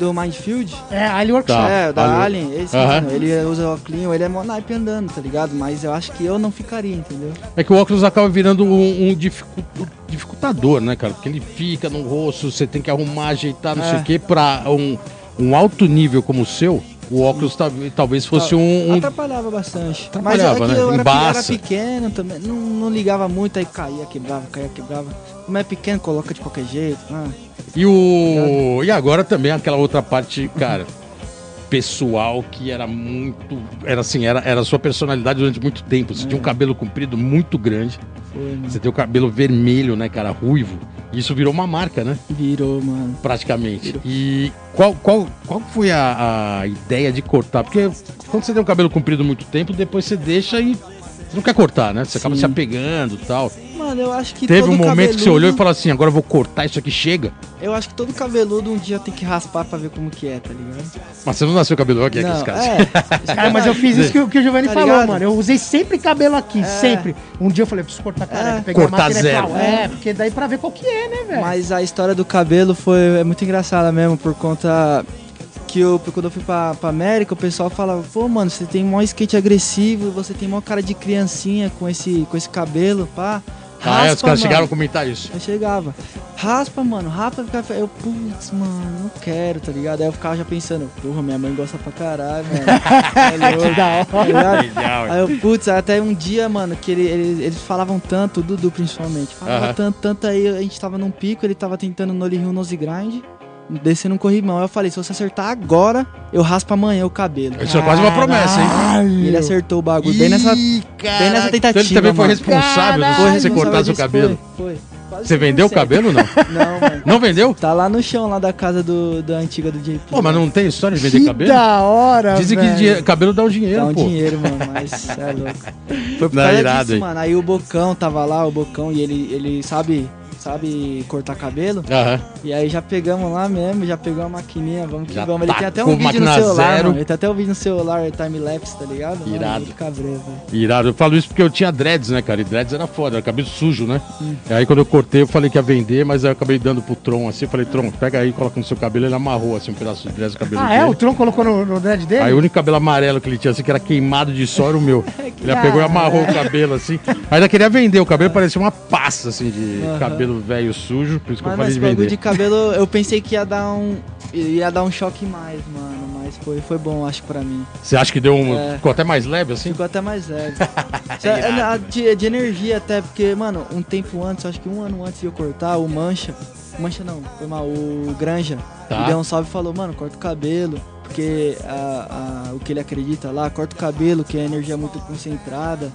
C: Do Mindfield.
B: É, Alien Workshop.
A: Tá.
C: É, da
A: Alien.
C: Alien. Esse,
A: Aham.
C: mano, ele usa óculos, ele é mó naipe andando, tá ligado? Mas eu acho que eu não ficaria, entendeu?
A: É que o óculos acaba virando um, um dificu- dificultador, né, cara? Porque ele fica no rosto, você tem que arrumar, ajeitar, não sei
C: É.
A: o quê. Pra um, um alto nível como o seu, o óculos tal- talvez fosse um. um-
C: Atrapalhava bastante.
A: Atrapalhava,
C: Mas é
A: né?
C: eu era, era pequeno também, não, não ligava muito, aí caía, quebrava, caía, quebrava. Como é pequeno, coloca de qualquer jeito. Ah,
A: E o. E agora também aquela outra parte, cara. Pessoal que era muito. Era assim, era, era a sua personalidade durante muito tempo. Você tinha um cabelo comprido muito grande.
C: foi, mano.
A: Você tem o cabelo vermelho, né, cara? Ruivo. E isso virou uma marca, né?
C: Virou, mano.
A: praticamente. E qual, qual, qual foi a, a ideia de cortar? Porque quando você tem o cabelo comprido muito tempo, depois você deixa e você não quer cortar, né? Você acaba
C: Sim.
A: se apegando e tal.
C: Mano, eu acho que
A: Teve
C: todo
A: um momento que você
C: cabeludo-
A: olhou e falou assim: agora eu vou cortar isso aqui, chega.
C: Eu acho que todo cabeludo um dia tem que raspar pra ver como que é, tá ligado?
A: Mas você não nasceu cabelo aqui, aqueles
C: Não,
A: caras.
C: é.
B: Cara, mas eu fiz isso que, o- que o Giovanni
C: Tá
B: falou,
C: ligado?
B: mano. Eu usei sempre cabelo aqui, sempre. Um dia eu falei, preciso cortar careca,
C: É.
B: pegar
A: Cortar
B: a máquina
A: zero.
B: e tal. É, porque daí pra ver qual que é, né, velho?
C: Mas a história do cabelo foi é muito engraçada mesmo, por conta que eu, quando eu fui pra, pra América, o pessoal falava, pô, mano, você tem mó skate agressivo, você tem mó cara de criancinha com esse, com esse cabelo, pá.
A: Ah, é, os caras
C: mano.
A: chegaram a comentar isso.
C: Eu chegava, raspa, mano, raspa, fica fe- eu, putz, mano, não quero, tá ligado? Aí eu ficava já pensando, porra, minha mãe gosta pra caralho, mano. É louco, tá ligado?
A: Legal,
C: Aí eu, putz, até um dia, mano, que ele, ele- eles falavam tanto, o Dudu principalmente, falava
A: Aham.
C: tanto, tanto aí, a gente tava num pico, ele tava tentando no Hill Nose Grind, descendo um corrimão. Aí eu falei, se você acertar agora, eu raspo amanhã o cabelo.
A: Isso é quase uma promessa, hein?
C: E ele acertou o bagulho bem nessa,
A: Ih,
C: bem nessa tentativa,
A: Então ele também foi
C: mano.
A: responsável
B: Caralho,
A: de você cortar seu cabelo.
C: Foi, foi. Quase
A: Você vendeu o
C: 100%.
A: cabelo ou não?
C: Não, mano.
A: Não vendeu?
C: Tá lá no chão, lá da casa do, da antiga do JP.
A: Pô, mas não tem história de vender
B: que
A: cabelo?
B: da hora,
A: Dizem que
B: velho.
A: dinhe- cabelo dá um dinheiro,
C: Dá um
A: pô.
C: dinheiro, mano, mas é louco. Foi por
A: Não,
C: causa
A: irado,
C: disso,
A: hein?
C: mano. Aí o Bocão tava lá, o Bocão, e ele, ele sabe, sabe cortar cabelo.
A: Aham.
C: E aí já pegamos lá mesmo, já pegamos a maquininha, vamos que
A: Já
C: vamos. Ele tem até um vídeo no celular,
A: zero.
C: mano. Ele tem até um vídeo no celular, time-lapse, tá ligado? Mano,
A: Irado.
C: muito cabreiro.
A: Irado. Eu falo isso porque eu tinha dreads, né, cara? E dreads era foda, era cabelo sujo, né? E aí quando eu cortei, eu falei que ia vender, mas aí eu acabei dando pro Tron assim. Eu falei, Tron, pega aí, coloca no seu cabelo. Ele amarrou assim um pedaço de dreads no cabelo
B: Ah, é?
A: dele.
B: O Tron colocou no, no dread dele?
A: Aí o único cabelo amarelo que ele tinha, assim, que era queimado de sol, era o meu. Ele pegou e amarrou o cabelo, assim. Ainda queria vender, o cabelo parecia uma pasta, assim, de
C: Aham.
A: cabelo velho sujo, por isso que eu falei de vender.
C: de cabelo, eu pensei que ia dar um. ia dar um choque mais, mano. Mas foi, foi bom, acho, pra mim.
A: Você acha que deu um.
C: É.
A: Ficou até mais leve, assim?
C: Ficou até mais leve. Cê- é, a- de, de energia até, porque, mano, um tempo antes, acho que um ano antes de eu cortar, o Mancha. Mancha não, foi mal, o Granja.
A: Tá.
C: Deu um salve e falou, mano, corta o cabelo. Porque a- a- o que ele acredita lá, corta o cabelo, que a energia é muito concentrada.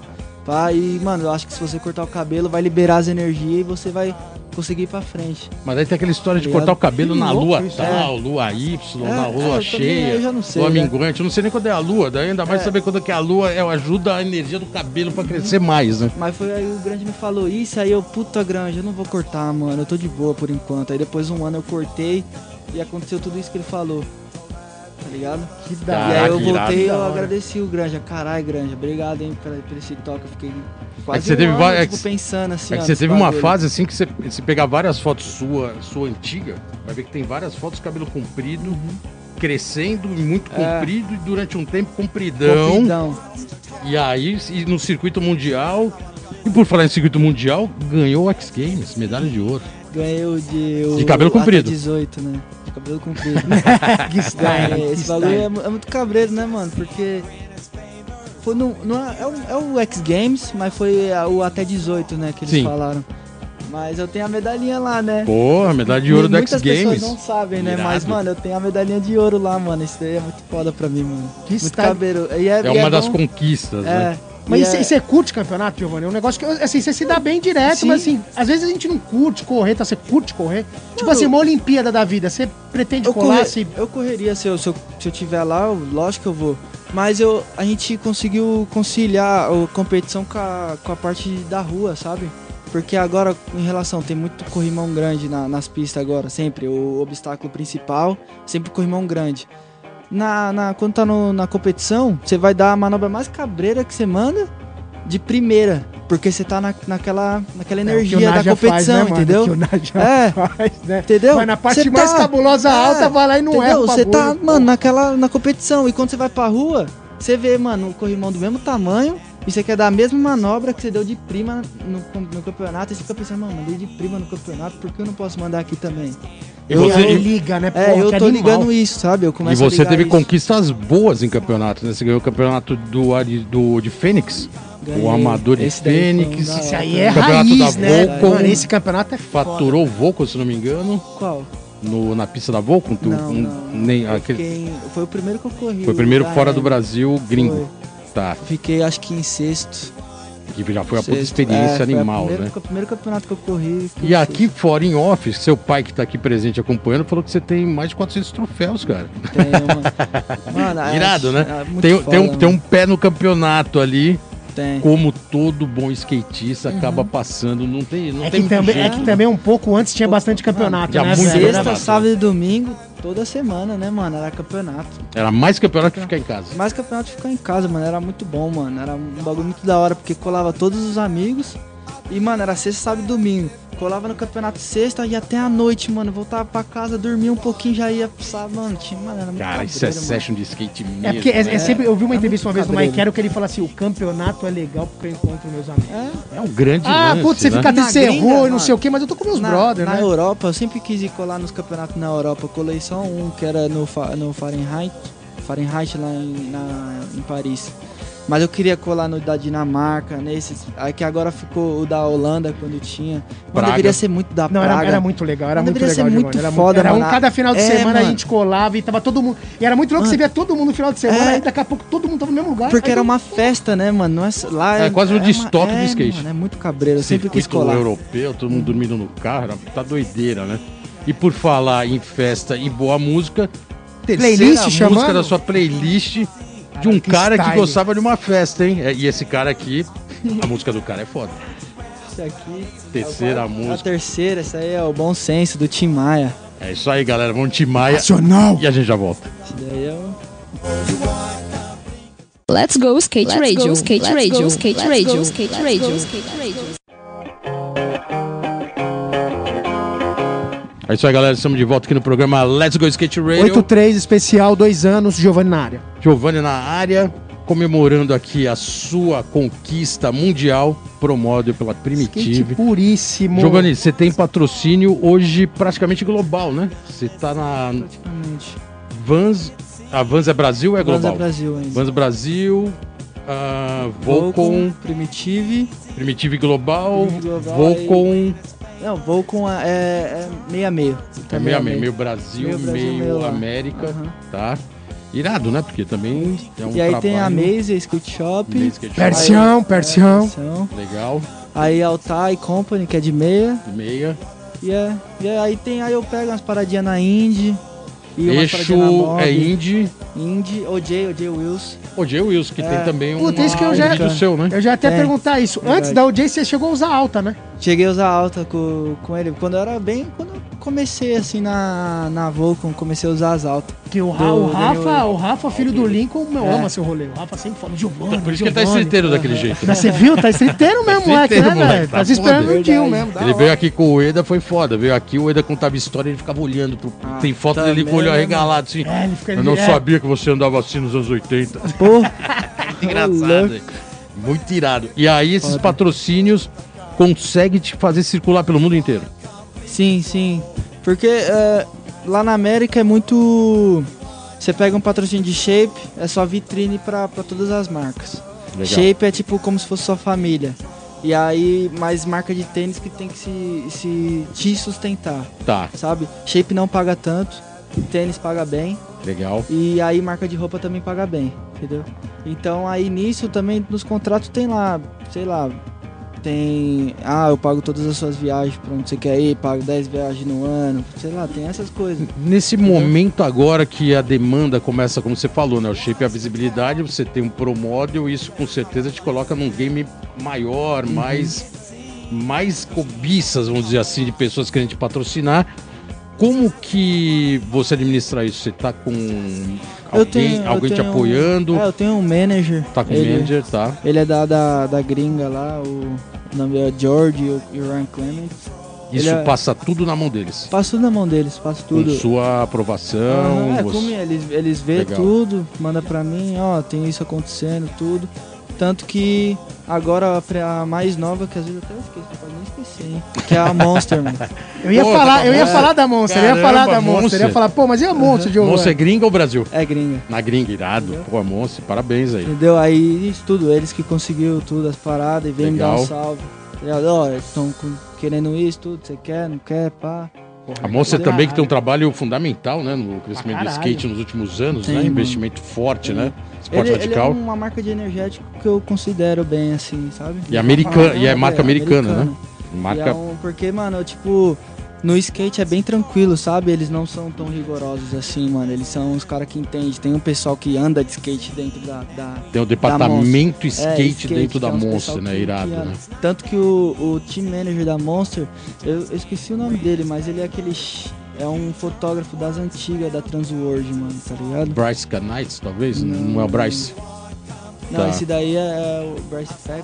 C: E, mano, eu acho que se você cortar o cabelo, vai liberar as energias e você vai conseguir ir pra frente.
A: Mas aí tem aquela história de
C: Ligado?
A: cortar o cabelo
B: Que
A: na
B: louco
A: lua
B: isso,
A: tal, lua Y, na
C: É,
A: lua
C: é, também-
A: cheia,
C: eu já não sei,
A: lua
C: né?
A: minguante. Eu não sei nem quando é a lua, daí ainda mais
C: É.
A: saber quando é que a lua é, ajuda a energia do cabelo pra crescer mais, né?
C: Mas foi aí o Grande me falou isso, aí eu, puta Grande, eu não vou cortar, mano, eu tô de boa por enquanto. Aí depois de um ano eu cortei e aconteceu tudo isso que ele falou. Tá ligado?
B: Que da
C: e aí eu
A: irado.
C: voltei e eu agradeci o Granja. Caralho, Granja, obrigado, hein, por, por esse toque. Eu fiquei quase
A: É que você
C: um
A: teve
C: ano,
A: va- é
C: tipo,
A: que-
C: pensando assim,
A: É que
C: ó,
A: você
C: nesse
A: teve uma
C: bagulho.
A: fase assim que você, você pegar várias fotos sua, sua antiga, vai ver que tem várias fotos cabelo comprido, crescendo, muito
C: Uhum. É.
A: comprido e durante um tempo compridão.
C: Compridão.
A: E aí, e no circuito mundial. E por falar em circuito mundial, ganhou o X Games, medalha de ouro.
C: Ganhei o de. O,
A: De cabelo comprido.
C: 18, né? Cabelo comprido.
B: Que style, que
C: Esse bagulho é, é muito cabreiro, né, mano? Porque. Foi no, no- é, o, é o X Games, mas foi a- o até 18, né? Que eles
A: Sim.
C: falaram. Mas eu tenho a medalhinha lá, né?
A: Pô, a medalha de ouro do X
C: Muitas
A: Games.
C: pessoas não sabem, né?
A: Irado.
C: Mas, mano, eu tenho a medalhinha de ouro lá, mano. Isso daí é muito foda pra mim, mano.
B: Que
C: Muito. E é,
A: É
C: e
A: uma das
C: bom-
A: conquistas,
C: É,
A: né?
B: Mas E você
C: é-
B: você curte campeonato, Giovanni? É um negócio que, assim, você se dá bem direto,
C: Sim.
B: mas assim, às vezes a gente não curte correr, tá? Você curte correr. Tipo
C: Não,
B: assim,
C: eu-
B: uma Olimpíada da vida, você pretende
C: Eu,
B: colar
C: correr-
B: se...
C: eu correria se eu, se, eu, se eu tiver lá, eu- lógico que eu vou. Mas eu, a gente conseguiu conciliar a competição com a, com a parte da rua, sabe? Porque agora, em relação, tem muito corrimão grande na- nas pistas agora, sempre. O obstáculo principal, sempre corrimão grande. Na, na, quando tá no- na competição, você vai dar a manobra mais cabreira que você manda de primeira. Porque você tá na, naquela, naquela
B: É,
C: energia da
B: Nadia faz,
C: competição,
B: né, mano?
C: entendeu? É.
B: faz, né?
C: Entendeu?
B: Vai na parte
C: Cê
B: mais
C: tá-
B: cabulosa
C: É,
B: alta, vai lá e não
C: Entendeu?
B: o
C: Você tá, mano, naquela na competição. E quando você vai pra rua, você vê, mano, o corrimão do mesmo tamanho. E você quer dar a mesma manobra que você deu de prima no, no campeonato. E você fica pensando, mano, mandei de prima no campeonato, por que eu não posso mandar aqui também?
A: E
B: E
A: você,
B: aí
A: e-
B: liga, né?
C: É,
B: Porra,
C: eu tô
B: animal.
C: ligando isso, sabe? Eu
A: e
C: começo a
A: você
C: ligar
A: teve
C: isso.
A: conquistas boas em campeonatos, né? Você ganhou o campeonato do, do, de Fênix,
C: Ganhei.
A: o Amador de
C: Esse um
A: Fênix.
C: da
B: Esse aí é.
A: Campeonato
B: raiz,
A: da
B: né?
A: Volcom.
B: Mano, esse campeonato é foda.
A: faturou o Volcom, se não me engano,
C: Qual?
A: no, na pista da Volcom. Tu-
C: Não,
A: um-
C: não.
A: nem,
C: Eu
A: aquele,
C: fiquei Foi o primeiro que eu corri.
A: foi o primeiro fora do
C: AM.
A: Brasil gringo.
C: Foi.
A: Tá,
C: Fiquei, acho que em sexto.
A: Que já foi a
C: Sexto.
A: experiência
C: É,
A: animal,
C: primeira-
A: né?
C: Foi o primeiro campeonato que eu corri. fiquei
A: E
C: em
A: aqui fora, em off, seu pai que tá aqui presente acompanhando, falou que você tem mais de 400 troféus, cara.
C: Tem uma... Mano, é-
A: Irado, né?
C: é
A: Tem,
C: foda,
A: tem, um, tem um
C: mano.
A: pé no campeonato ali,
C: Tem.
A: como todo bom skatista acaba passando. Não tem, não
B: É
A: tem
B: que,
A: muito
B: também, é
A: jeito.
B: que também um pouco antes tinha bastante campeonato,
A: tinha
B: né?
C: Sexta, sábado e domingo, toda semana, né, mano? Era campeonato.
A: Era mais campeonato que ficar em casa.
C: Mais campeonato de ficar em casa, mano. Era muito bom, mano. Era um bagulho muito da hora, porque colava todos os amigos. E, mano, era sexta, sábado e domingo. Colava no campeonato sexta e até a noite, mano. Voltava pra casa, dormia um pouquinho, já ia, sabe, mano. Tinha, mano, era muito
A: Cara, isso é
C: cabreiro, mano.
A: session de skate mesmo.
B: É porque é,
A: né?
B: é sempre, eu vi uma
C: é
B: entrevista uma vez do
C: cabreiro.
B: Maiquero que ele fala assim: o campeonato é legal porque eu encontro meus amigos.
C: É,
A: É um grande
B: Ah,
A: lance,
B: putz, você
A: né?
B: fica
C: Na
B: desse
C: gringa,
B: erro e não sei o que, mas eu tô com meus
C: na,
B: brother,
C: na
B: né?
C: Europa, eu sempre quis ir colar nos campeonatos na Europa. Eu colei só um, que era no, no Fahrenheit. Fahrenheit lá em, na- em Paris. Mas eu queria colar no da Dinamarca, nesses. Aí que agora ficou o da Holanda quando tinha. Mas
A: Praga.
C: deveria ser muito da
B: Não,
C: Praga.
B: era, era muito legal, era
C: Mas
B: muito
C: deveria
B: legal.
C: ser muito
B: era
C: foda,
B: era um
C: mano.
B: cada final de
C: É,
B: semana a
C: mano.
B: gente colava e tava todo mundo. E era muito louco você via todo mundo no final de semana
C: É.
B: e daqui a pouco todo mundo tava no mesmo lugar.
C: Porque era uma festa, né, mano? Não é, lá
A: É quase um destoque
C: é,
A: do skate.
C: Mano, é muito cabreiro, eu sempre quis colar.
A: europeu, todo mundo dormindo no carro, tá doideira, né? E por falar em festa e boa música, terceira
B: Playlist
A: música
B: chamando?
A: da sua playlist de um cara que gostava de uma festa, hein? É, E esse cara aqui, a música do cara é foda.
C: Esse aqui.
A: Terceira
C: A
A: música.
C: terceira, essa aí é o Bom Senso do Tim Maia.
A: É isso aí, galera. Vamos te Maia
B: Nacional!
A: e a gente já volta.
C: Esse daí é o.
E: Let's go skate
F: Let's
E: radio,
F: go,
E: skate
F: let's
E: radio,
F: go,
E: skate
F: let's
E: radio,
F: go,
E: skate
F: let's
E: radio,
F: go.
E: skate radio.
A: É isso aí, galera. Estamos de volta aqui no programa Let's Go Skate Radio.
B: 8-3 especial, dois anos, Giovanni na área.
A: Giovanni na área, comemorando aqui a sua conquista mundial, promovido pela
B: Skate
A: Primitive.
B: puríssimo.
A: Giovanni, você tem patrocínio hoje praticamente global, né? Você tá na
C: Praticamente.
A: Vans. A Vans é Brasil ou é
C: Vans
A: global?
C: é Brasil ainda.
A: Vans Brasil, ah, Volcom,
C: Primitive.
A: Primitive Global,
C: Global
A: Volcom,
C: Não, Volcom é, é meio a meio.
A: é meio a meio, meio Brasil,
C: Meio Brasil, meio.
A: América, tá? Irado, né? Porque também é um
C: e aí
A: trabalho...
C: tem a Maze, a Skate Shop.
A: Maze é de
B: Persião, Persião.
C: Persião.
A: Legal,
C: Aí a Altai Company, que é de meia.
A: meia.
C: E, é, e é- aí tem, aí eu pego umas paradinhas na Indy. E umas
A: Eixo
C: paradinhas na Mob.
A: é Indy.
C: Indy, OJ, OJ Wills.
A: O Jay Wilson, que
C: É.
A: tem também um
B: Puta, isso que eu já-
A: vídeo seu, né?
B: Eu já ia até
C: É,
B: perguntar isso.
C: verdade.
B: Antes da OJ, você chegou a usar alta, né?
C: Cheguei a usar alta com, com ele. Quando eu era bem. Comecei assim na, na Volcom, comecei a usar as altas.
B: Que o, Ra- o Rafa,
C: Daniel-
B: o Rafa, filho do Lincoln, meu,
C: É.
B: ama seu rolê. O Rafa sempre fala, Giovanni,
A: Por isso que ele tá estreiteiro daquele jeito.
B: Mas você viu? Tá estreiteiro mesmo, moleque, né, velho?
A: tá
B: Tá esperando
C: Verdade.
B: mesmo.
A: Ele
B: hora.
A: veio aqui com o Eda, foi foda. Veio aqui, o Eda contava história, ele ficava olhando. Pro...
C: Ah,
A: Tem foto dele com o olho
C: né,
A: arregalado, assim.
B: É, ele fica
A: Eu não
B: é,
A: sabia que você andava assim nos anos 80.
C: Pô,
A: Engraçado. Muito irado. E aí, esses patrocínios conseguem te fazer circular pelo mundo inteiro.
C: sim, sim. Porque é, lá na América é muito. Você pega um patrocínio de shape, é só vitrine pra, pra todas as marcas.
A: Legal.
C: Shape é tipo como se fosse sua família. E aí, mais marca de tênis que tem que se, se te sustentar,
A: Tá,
C: sabe? Shape não paga tanto, tênis paga bem.
A: legal.
C: E aí marca de roupa também paga bem, entendeu? Então aí nisso também nos contratos tem lá, sei lá, tem. Ah, eu pago todas as suas viagens pra onde você quer ir, pago 10 viagens no ano, sei lá, tem essas coisas.
A: Nesse momento agora que a demanda começa, como você falou, né? O shape e a visibilidade, você tem um pro model, isso com certeza te coloca num game maior,
C: Uhum.
A: mais, mais cobiças, vamos dizer assim, de pessoas querendo te patrocinar. Como que você administra isso? Você tá com alguém,
C: eu
A: alguém te
C: tenho-
A: apoiando?
C: É, eu tenho um manager.
A: Tá com
C: ele,
A: manager, tá?
C: Ele é da, da, da gringa lá, o, o nome é George e o Ryan Clements.
A: Isso
C: é-
A: passa tudo na mão deles.
C: Passo tudo na mão deles, passo tudo.
A: Com sua aprovação.
C: Aham, é,
A: você-
C: eles, eles vê
A: Legal.
C: tudo, manda pra mim, ó, tem isso acontecendo, tudo. Tanto que agora a a mais nova, que às vezes eu até esqueço, pode nem esquecer, hein? Que é a Monster, mano.
B: Eu ia
A: Pô,
B: falar,
A: tá
B: eu ia falar da Monster, eu ia
A: Caramba,
B: falar da Monster, eu
A: Monster.
B: ia falar, pô, mas e a Monster, Diogo?
A: Monster é gringa ou Brasil?
C: É gringa.
A: Na gringa, irado. Pô, Monster, parabéns aí.
C: Entendeu? Aí isso tudo, eles que conseguiu tudo, as paradas, e vem me dar um salve. Tá ligado? Ó, estão querendo isso, tudo, você quer, não quer, pá.
A: A
C: Legal.
A: também que tem um trabalho fundamental, né, no crescimento do skate nos últimos anos,
C: Tem,
A: né?
C: mano.
A: Investimento forte,
C: Tem.
A: né? Esporte
C: Ele, ele é
A: radical.
C: uma marca de energético que eu considero bem, assim, sabe?
A: E americana, e é marca
C: é,
A: americana, né?
C: americana. E
A: Marca
C: é um- porque, mano, tipo, no skate é bem tranquilo, sabe? Eles não são tão rigorosos assim, mano. Eles são os caras que entendem. Tem um pessoal que anda de skate dentro da. da
A: tem o departamento skate,
C: É, skate,
A: dentro da
C: é
A: Monster, né?
C: que-
A: Irado,
C: que anda.
A: né?
C: Tanto que o, o team manager da Monster, eu, eu esqueci o nome dele, mas ele é aquele. É um fotógrafo das antigas da Transworld, mano, tá ligado?
A: Bryce Canites, talvez? Não,
C: Não.
A: é o Bryce?
C: Não,
A: Tá.
C: esse daí é o Bryce Peck.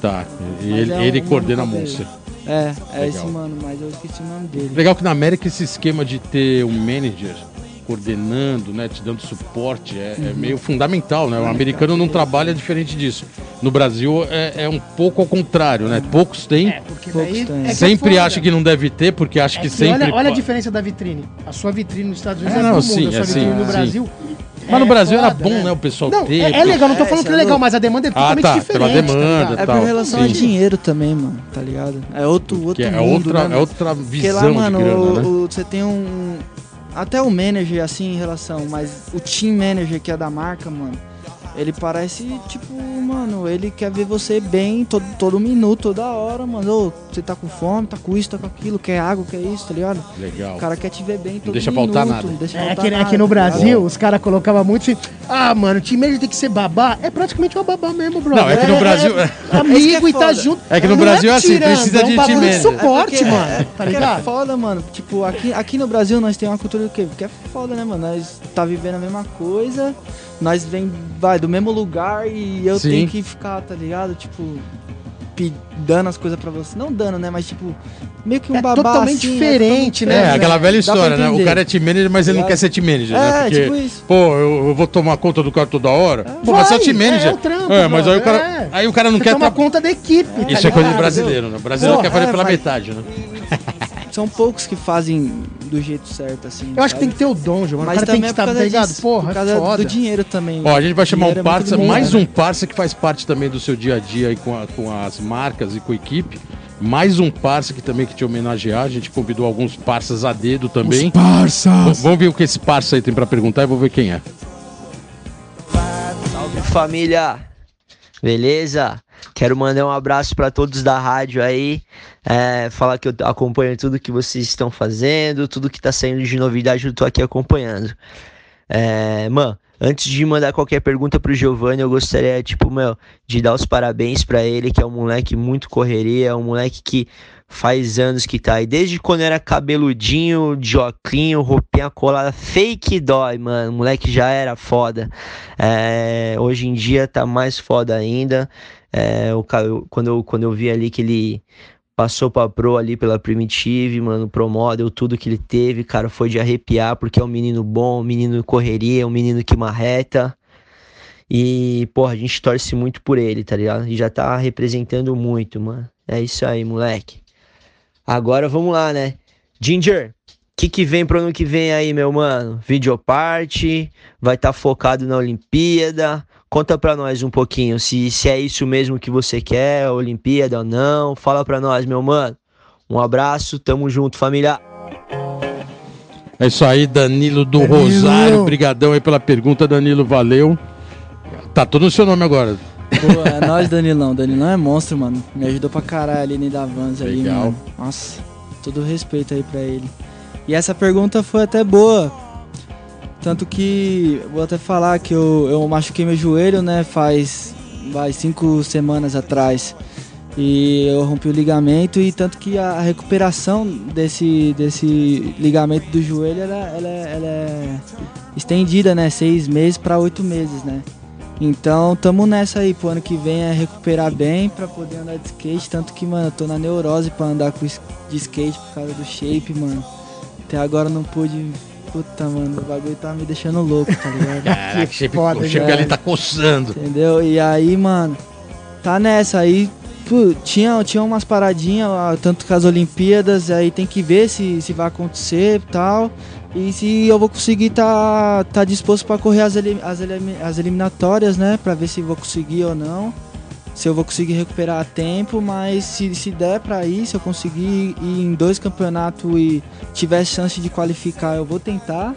A: Tá.
C: Mas
A: ele,
C: é
A: ele
C: um
A: coordena a Monster.
C: É, é
A: Legal.
C: esse mano, mas eu esqueci o nome dele.
A: Legal que na América esse esquema de ter um manager coordenando, né, te dando suporte, é,
C: Uhum.
A: é meio fundamental, né? O americano não trabalha diferente disso. No Brasil é, é um pouco ao contrário, né? Poucos têm,
B: É, porque
C: Poucos
B: daí
C: têm.
B: é é
A: sempre acha que não deve ter, porque acha
B: É
A: que,
B: que
A: sempre...
B: olha, olha a diferença da vitrine. A sua vitrine nos Estados Unidos
A: É,
B: é,
A: não,
B: mundo,
A: sim,
B: a sua
A: é,
B: vitrine
A: sim,
B: no
A: sim. Mas no
B: é
A: Brasil era bom,
B: né?
A: né, o pessoal
B: Não,
A: ter.
B: é, é legal, não tô
C: É,
B: falando que
C: é
B: é legal,
C: louco.
B: mas a demanda é
A: Ah,
B: totalmente
A: tá,
B: diferente.
A: pela demanda,
B: ligado?
C: É por relação a
A: sim.
C: dinheiro também, mano, tá ligado? É outro, outro
A: é
C: mundo,
A: outra,
C: né,
A: é outra visão
C: Porque lá, mano,
A: de grana,
C: o-
A: né?
C: o- você tem um... Até o manager, assim, em relação, mas o team manager que é da marca, mano, ele parece, tipo, mano, ele quer ver você bem todo, todo minuto, toda hora, mano. Ô, você tá com fome, tá com isso, tá com aquilo, quer água, quer isso, tá ligado?
A: Legal.
C: O cara quer te ver bem todo
A: deixa
C: minuto.
A: faltar nada.
C: não deixa
B: É
C: faltar
B: que, é
C: nada,
B: que no
C: tá?
B: Brasil, os caras colocavam muito assim, ah, mano, o time manager tem que ser babá. É praticamente uma babá mesmo, bro.
A: Não, é que no Brasil-
B: É,
C: Esse que
B: amigo
C: é
B: e tá junto.
A: É que no
B: Não
A: Brasil é assim,
B: tirando,
A: precisa
B: é um
A: de
B: bagulho
A: time
B: de suporte,
C: porque-
B: mano.
C: é
B: Tá ligado?
C: É foda, mano. Tipo, aqui, aqui no Brasil nós temos uma cultura do quê? Que é foda, né, mano? Nós tá vivendo a mesma coisa, nós vem, vai, do mesmo lugar e eu
A: Sim.
C: tenho que ficar, tá ligado? Tipo, dando as coisas pra você. Não dando, né? Mas tipo, meio que um
B: É
C: babá
B: totalmente
C: assim,
B: diferente,
C: totalmente
A: É,
B: né,
A: aquela velha história, né? O cara é team manager, mas ele não
C: Ligado?
A: quer ser team manager, né?
C: É,
A: Porque,
C: tipo isso.
A: pô, eu, eu vou tomar conta do cara toda hora. Pô, mas
B: Vai,
A: você é team manager.
B: é o trampo,
A: É, mas aí o cara,
B: é.
A: aí o cara não
B: Você
A: quer
B: toma
A: tra-
B: conta da equipe. tá
A: Isso é coisa de
B: ligado?
A: brasileiro, né? O brasileiro
B: Porra,
A: quer fazer
C: é,
A: pela
C: vai.
A: metade, né?
C: São poucos que fazem do jeito certo, assim.
B: Eu acho que tem
C: sabe?
B: que ter o dom, João. O
C: Mas
B: cara tem que
C: é por
B: estar,
C: causa
B: ligado?
C: disso,
B: Porra,
C: por
B: é
C: causa
B: foda.
C: do dinheiro também.
A: Ó, a gente vai chamar um
C: é
A: parça,
C: bom,
A: mais
C: né?
A: um parça que faz parte também do seu dia a dia aí com, a- com as marcas e com a equipe. Mais um parça que também que te homenagear. A gente convidou alguns parças a dedo também.
D: Parças!
A: Vamos ver o que esse parça aí tem pra perguntar e vou ver quem é.
F: Salve família! Beleza? Quero mandar um abraço para todos da rádio aí. É, falar que eu acompanho tudo que vocês estão fazendo, tudo que tá saindo de novidade, eu tô aqui acompanhando. É, mano, antes de mandar qualquer pergunta pro Giovanni, eu gostaria, tipo, meu, de dar os parabéns pra ele, que é um moleque muito correria, é um moleque que faz anos que tá aí. Desde quando era cabeludinho, de oclinho, roupinha colada, fake dói, mano. O moleque já era foda. É, hoje em dia tá mais foda ainda. É, o, quando, eu, quando eu vi ali que ele passou pra Pro ali pela Primitive, mano, Pro Model, tudo que ele teve, cara, foi de arrepiar, porque é um menino bom, um menino correria, um menino que marreta. E, porra, a gente torce muito por ele, tá ligado? E já tá representando muito, mano. É isso aí, moleque. Agora vamos lá, né? Ginger, o que, que vem pro ano que vem aí, meu mano? Videoparte, vai estar focado na Olimpíada. Conta pra nós um pouquinho se, se é isso mesmo que você quer, Olimpíada ou não. Fala pra nós, meu mano. Um abraço, tamo junto, família.
A: É isso aí, Danilo do
B: Danilo.
A: Rosário. Brigadão aí pela pergunta, Danilo. Valeu. Tá tudo no seu nome agora.
C: Pô, é nóis, Danilão. Danilão é monstro, mano. Me ajudou pra caralho ali no da Vans ali,
A: Legal.
C: mano. Nossa, todo respeito aí pra ele. E essa pergunta foi até boa. Tanto que, vou até falar que eu, eu machuquei meu joelho, né, faz, vai, cinco semanas atrás. E eu rompi o ligamento e tanto que a recuperação desse, desse ligamento do joelho, ela, ela, é- ela é estendida, né, seis meses pra oito meses, né. Então, tamo nessa aí, pro ano que vem é recuperar bem pra poder andar de skate. Tanto que, mano, eu tô na neurose pra andar de skate por causa do shape, mano. Até agora não pude. Puta, mano, o bagulho tá me deixando louco, tá ligado?
A: Caraca, o shape,
B: foda,
A: o shape ali tá coçando.
C: Entendeu? E aí, mano, tá nessa aí. pô, tinha, tinha umas paradinhas, tanto com as Olimpíadas, aí tem que ver se, se vai acontecer e tal. E se eu vou conseguir tá, tá disposto pra correr as, eli- as, elimi- as eliminatórias, né? Pra ver se vou conseguir ou não. Se eu vou conseguir recuperar a tempo, mas se, se der pra ir, se eu conseguir ir em dois campeonatos e tiver chance de qualificar, eu vou tentar.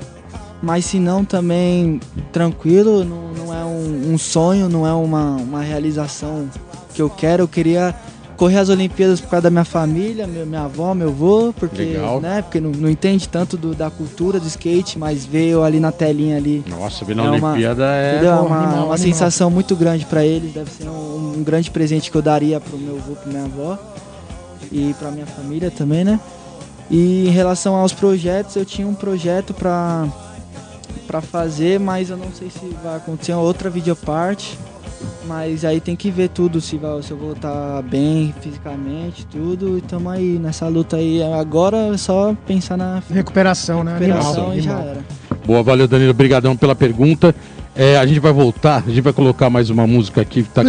C: Mas se não, também tranquilo, não, não é um, um sonho, não é uma, uma realização que eu quero. Eu queria correr as Olimpíadas por causa da minha família, meu- minha avó, meu avô, porque,
A: Legal.
C: né, porque não, não entende tanto do- da cultura do skate, mas veio ali na telinha ali.
A: Nossa, ver na
C: É uma-
A: Olimpíada é.
C: Entendeu? É uma,
B: animal,
C: uma sensação muito grande pra eles, deve ser um, um grande presente que eu daria pro meu avô, pra minha avó e pra minha família também, né? E em relação aos projetos, eu tinha um projeto pra, pra fazer, mas eu não sei se vai acontecer uma outra videoparte. Mas aí tem que ver tudo, se, vai, se eu vou estar bem fisicamente, tudo. E tamo aí nessa luta aí. Agora é só pensar na
B: Recuperação, né? Animal.
C: recuperação e já era.
A: Boa, valeu, Danilo. Obrigadão pela pergunta. É, a gente vai voltar, a gente vai colocar mais uma música aqui que tá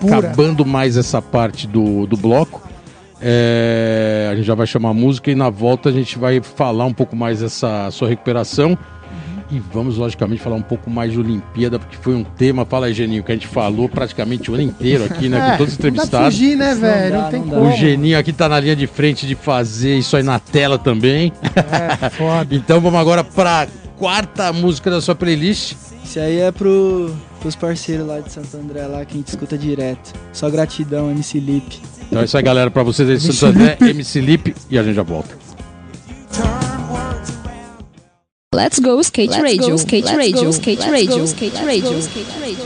B: pura.
A: acabando mais essa parte do, do bloco. É, a gente já vai chamar a música e na volta a gente vai falar um pouco mais dessa sua recuperação. E vamos, logicamente, falar um pouco mais de Olimpíada, porque foi um tema, fala aí, Geninho, que a gente falou praticamente o ano inteiro aqui, né? Com todos os
B: É, não
A: entrevistados.
B: fugir, né,
C: Não
B: velho?
C: dá,
B: Não tem
C: não
B: como.
A: O Geninho aqui tá na linha de frente de fazer isso aí na tela também.
B: É, foda.
A: Então vamos agora pra quarta música da sua playlist.
C: Isso aí é pro, pros parceiros lá de Santo André, lá que a gente escuta direto. Só gratidão, MC Lip.
A: Então é isso aí, galera, pra vocês aí de Santo André, MC Lip, e a gente já volta.
E: Let's go skate
H: Let's
E: radio,
H: go,
E: skate
H: let's
E: radio,
H: go,
E: skate
H: let's
E: radio,
H: go,
E: skate
H: let's
E: radio,
H: go,
E: skate radio.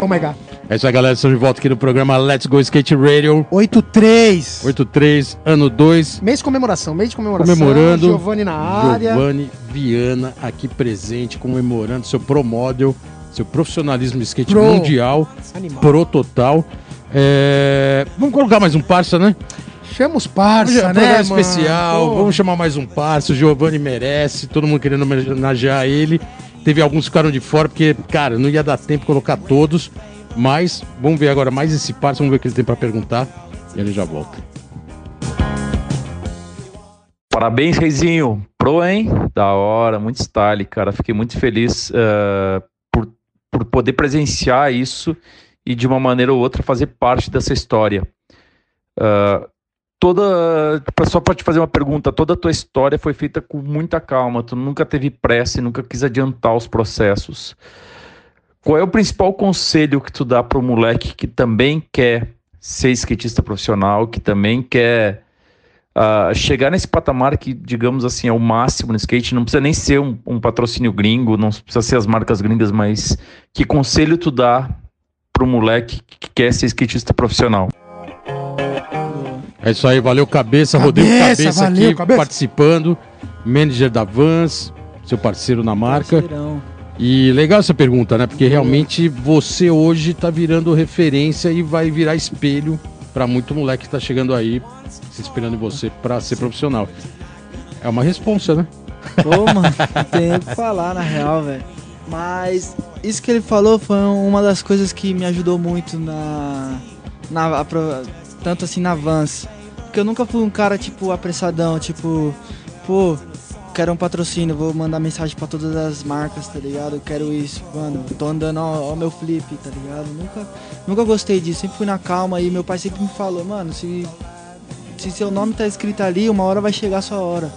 B: Oh my god.
A: É isso aí, galera, estamos de volta aqui no programa Let's Go Skate Radio
B: 8-3.
A: 83, ano 2,
B: Mês de comemoração, mês de comemoração.
A: comemorando.
B: Giovanni na área.
A: Giovanni Viana aqui presente, comemorando seu Pro Model, seu profissionalismo de skate
B: Pro.
A: mundial,
B: Animal.
A: Pro Total. É, Vamos colocar mais um parça, né?
B: Chama os parça,
A: é um
B: né,
A: especial,
B: Pô.
A: vamos chamar mais um parça, o Giovanni merece, todo mundo querendo homenagear ele. Teve alguns que ficaram de fora, porque, cara, não ia dar tempo de colocar todos. Mas vamos ver agora mais esse parça, vamos ver o que ele tem pra perguntar. E a gente já volta.
I: Parabéns, Reizinho. Pro, hein? Da hora, muito style, cara. Fiquei muito feliz eh, por, por poder presenciar isso e, de uma maneira ou outra, fazer parte dessa história. Ah, toda. pra- Só para te fazer uma pergunta: toda a tua história foi feita com muita calma. Tu nunca teve pressa nunca quis adiantar os processos. Qual é o principal conselho que tu dá para o moleque que também quer ser skatista profissional, que também quer ah, chegar nesse patamar que, digamos assim, é o máximo no skate, não precisa nem ser um, um patrocínio gringo, não precisa ser as marcas gringas, mas que conselho tu dá pro moleque que quer ser skatista profissional?
A: É isso aí, valeu Cabeça,
B: Cabeça,
A: Rodrigo Cabeça
B: valeu,
A: aqui
B: Cabeça.
A: participando, manager da Vans, seu parceiro na marca.
C: Parceirão.
A: E legal essa pergunta, né? Porque realmente você hoje tá virando referência e vai virar espelho pra muito moleque que tá chegando aí, se esperando em você pra ser profissional. É uma responsa, né?
C: Pô, mano, não tem o que falar na real, velho. Mas isso que ele falou foi uma das coisas que me ajudou muito na. na tanto assim na Vans. Porque eu nunca fui um cara, tipo, apressadão, tipo, pô, quero um patrocínio, vou mandar mensagem pra todas as marcas, tá ligado? Eu quero isso, mano, tô andando ó, ó meu flip, tá ligado? Nunca, nunca gostei disso, sempre fui na calma e meu pai sempre me falou, mano, se, se seu nome tá escrito ali, uma hora vai chegar a sua hora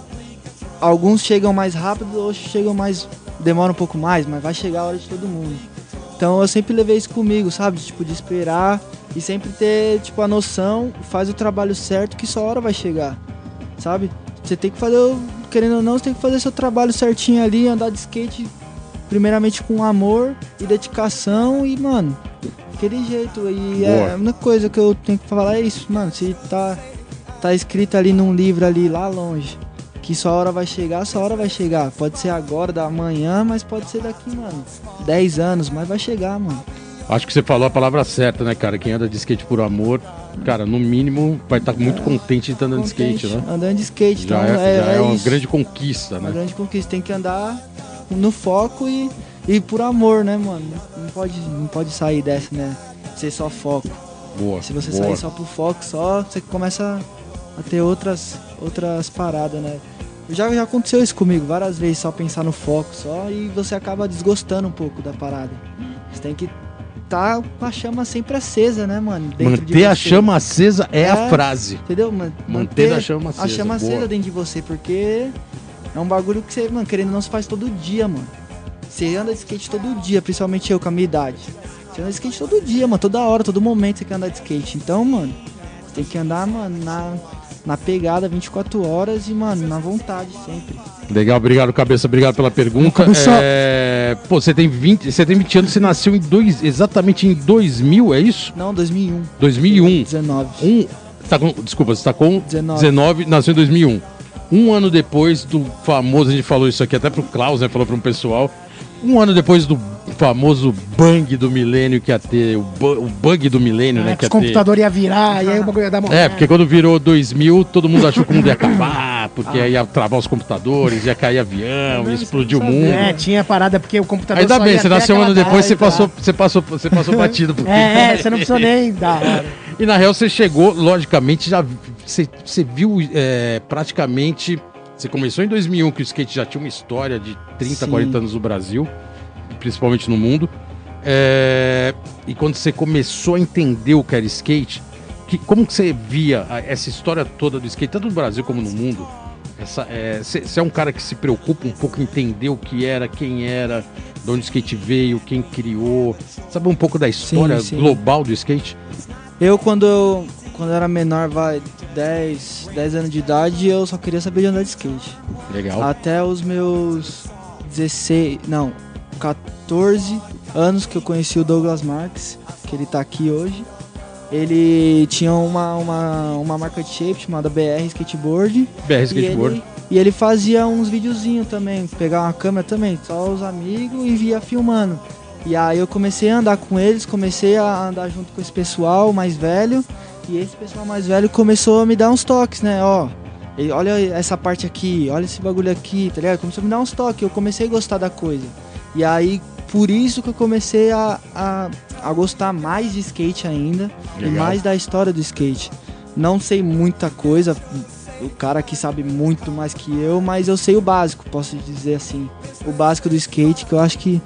C: alguns chegam mais rápido, outros chegam mais demora um pouco mais, mas vai chegar a hora de todo mundo. Então eu sempre levei isso comigo, sabe? Tipo, de esperar e sempre ter, tipo, a noção, faz o trabalho certo que sua hora vai chegar, sabe? Você tem que fazer, querendo ou não, você tem que fazer seu trabalho certinho ali, andar de skate, primeiramente com amor e dedicação e, mano, aquele jeito. E é,
A: Boa.
C: a única coisa que eu tenho que falar é isso, mano. Se tá, tá escrito ali num livro ali lá longe, que sua hora vai chegar, sua hora vai chegar. Pode ser agora, da manhã, mas pode ser daqui, mano, 10 anos, mas vai chegar, mano.
A: Acho que você falou a palavra certa, né, cara? Quem anda de skate por amor, cara, no mínimo vai estar muito contente de estar andando de skate,
C: Contente,
A: né?
C: Andando de skate,
A: Já
C: então
A: é, já é uma
C: isso.
A: grande conquista,
C: Uma
A: né?
C: grande conquista. Tem que andar no foco e, e por amor, né, mano? Não pode, não pode sair dessa, né? Ser só foco.
A: Boa.
C: Se você
A: boa.
C: sair só pro foco, só, você começa a ter outras, outras paradas, né? Já, já aconteceu isso comigo várias vezes, só pensar no foco só, e você acaba desgostando um pouco da parada. Você tem que tá com a chama sempre acesa, né, mano? Dentro de
A: Manter a chama acesa é, a
C: É.
A: frase.
C: Entendeu? Man-
A: Manter a chama acesa,
C: A chama
A: boa.
C: acesa dentro de você, porque é um bagulho que você, mano, querendo não, se faz todo dia, mano. Você anda de skate todo dia, principalmente eu com a minha idade. Você anda de skate todo dia, mano, toda hora, todo momento você quer andar de skate. Então, mano, você tem que andar, mano, na, na pegada 24 horas e, mano, na vontade sempre.
A: Legal, obrigado, cabeça. Obrigado pela pergunta.
B: Começou-
A: É, Pô, você tem 20, você tem 20 anos, você nasceu em dois, exatamente em 2000, é isso?
C: Não, 2001.
A: 2001.
C: 19.
A: Um, tá com, desculpa, você tá com
C: 19.
A: 19, nasceu em 2001. Um ano depois do famoso, a gente falou isso aqui até pro Klaus, né? Falou para um pessoal. Um ano depois do famoso bang do milênio que ia ter, o, bu- o bug do milênio, né?
B: É,
A: Que
B: os
A: ia ter.
B: computadores iam virar, e aí o bagulho ia dar uma.
A: É, porque quando virou 2000, todo mundo achou que o mundo ia acabar, porque aí ia travar os computadores, ia cair avião, ia explodir o mundo.
B: É, tinha parada porque o computador
A: Ainda
B: só
A: bem,
B: ia
A: você nasceu um ano depois, você
B: data.
A: passou, você passou, você passou batido. porque-
B: É, é, você não precisou nem dar.
A: E na real você chegou, logicamente, já você, você viu é, praticamente. Você começou em 2001, que o skate já tinha uma história de 30,
C: Sim.
A: 40 anos no Brasil, principalmente no mundo. É, e quando você começou a entender o que era skate, que, como que você via essa história toda do skate, tanto no Brasil como no mundo? Essa, é, você é um cara que se preocupa um pouco em entender o que era, quem era, de onde o skate veio, quem criou, sabe um pouco da história
C: sim.
A: global do skate?
C: Eu, quando eu, quando era menor, vai, 10, 10 anos de idade, eu só queria saber de andar de skate.
A: Legal.
C: Até os meus 16, não, 14 anos que eu conheci o Douglas Marques, que ele tá aqui hoje. Ele tinha uma, uma, uma marca de shape chamada BR Skateboard.
A: BR
C: E
A: Skateboard.
C: ele, e ele fazia uns videozinhos também, pegar uma câmera também, só os amigos e via filmando. E aí eu comecei a andar com eles, comecei a andar junto com esse pessoal mais velho. E esse pessoal mais velho começou a me dar uns toques, né? Ó, e olha essa parte aqui, olha esse bagulho aqui, tá ligado? Começou a me dar uns toques, eu comecei a gostar da coisa. E aí, por isso que eu comecei a, a, a gostar mais de skate ainda e
A: Legal.
C: mais da história do skate. Não sei muita coisa, o cara aqui sabe muito mais que eu, mas eu sei o básico, posso dizer assim. O básico do skate, que eu acho que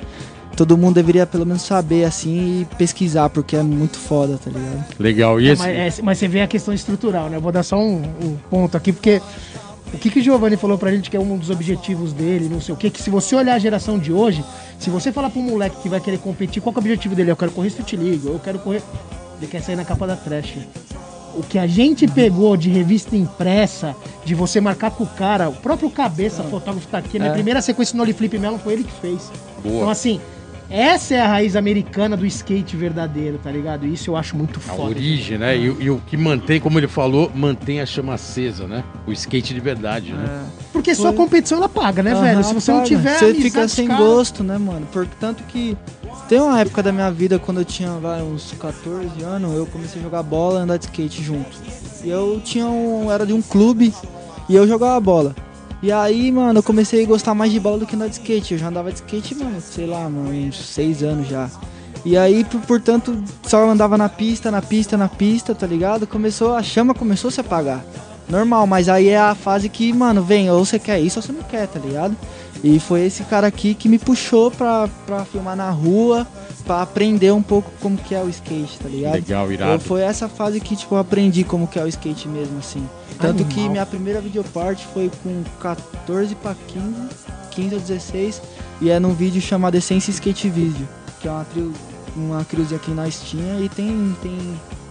C: todo mundo deveria pelo menos saber assim e pesquisar, porque é muito foda, tá ligado?
A: Legal. E
B: É,
A: esse,
B: mas, é, mas você vê a questão estrutural, né? Eu vou dar só um, um ponto aqui, porque o que, que o Giovanni falou pra gente que é um dos objetivos dele, não sei o que, que se você olhar a geração de hoje, se você falar pra um moleque que vai querer competir, qual que é o objetivo dele? Eu quero correr Street League, eu quero correr. Ele quer sair na capa da trash. O que a gente pegou de revista impressa, de você marcar com o cara, o próprio cabeça, fotógrafo tá aqui, a minha
C: É.
B: primeira sequência no Oli Flip Melon foi ele que fez.
A: Boa.
B: Então, assim, essa é a raiz americana do skate verdadeiro, tá ligado? Isso eu acho muito
A: a
B: foda.
A: origem, né? E, e o que mantém, como ele falou, mantém a chama acesa, né? O skate de verdade, né?
B: Porque só a competição ela paga, né,
C: Aham,
B: velho? Se você não
C: paga.
B: tiver
C: Você fica sem
B: caras-
C: gosto, né, mano? Portanto que tem uma época da minha vida quando eu tinha vai, uns 14 anos, eu comecei a jogar bola e andar de skate junto. E eu tinha um. era de um clube e eu jogava bola. E aí, mano, eu comecei a gostar mais de bola do que andar de skate. Eu já andava de skate, mano, sei lá, mano, uns 6 anos já. E aí, por- portanto, só andava na pista, na pista, na pista, tá ligado? Começou, a chama começou a se apagar. Normal, mas aí é a fase que, mano, vem, ou você quer isso ou você não quer, tá ligado? E foi esse cara aqui que me puxou pra, pra filmar na rua, pra aprender um pouco como que é o skate, tá ligado?
A: Legal,
C: Eu,
A: irado.
C: foi essa fase que, tipo, eu aprendi como que é o skate mesmo, assim. Tanto que
B: Animal.
C: minha primeira videoparte foi com 14 pra 15, 15 ou 16. E é num vídeo chamado Essência Skate Video, que é uma trio, uma cruzinha que nós tinha e tem, tem,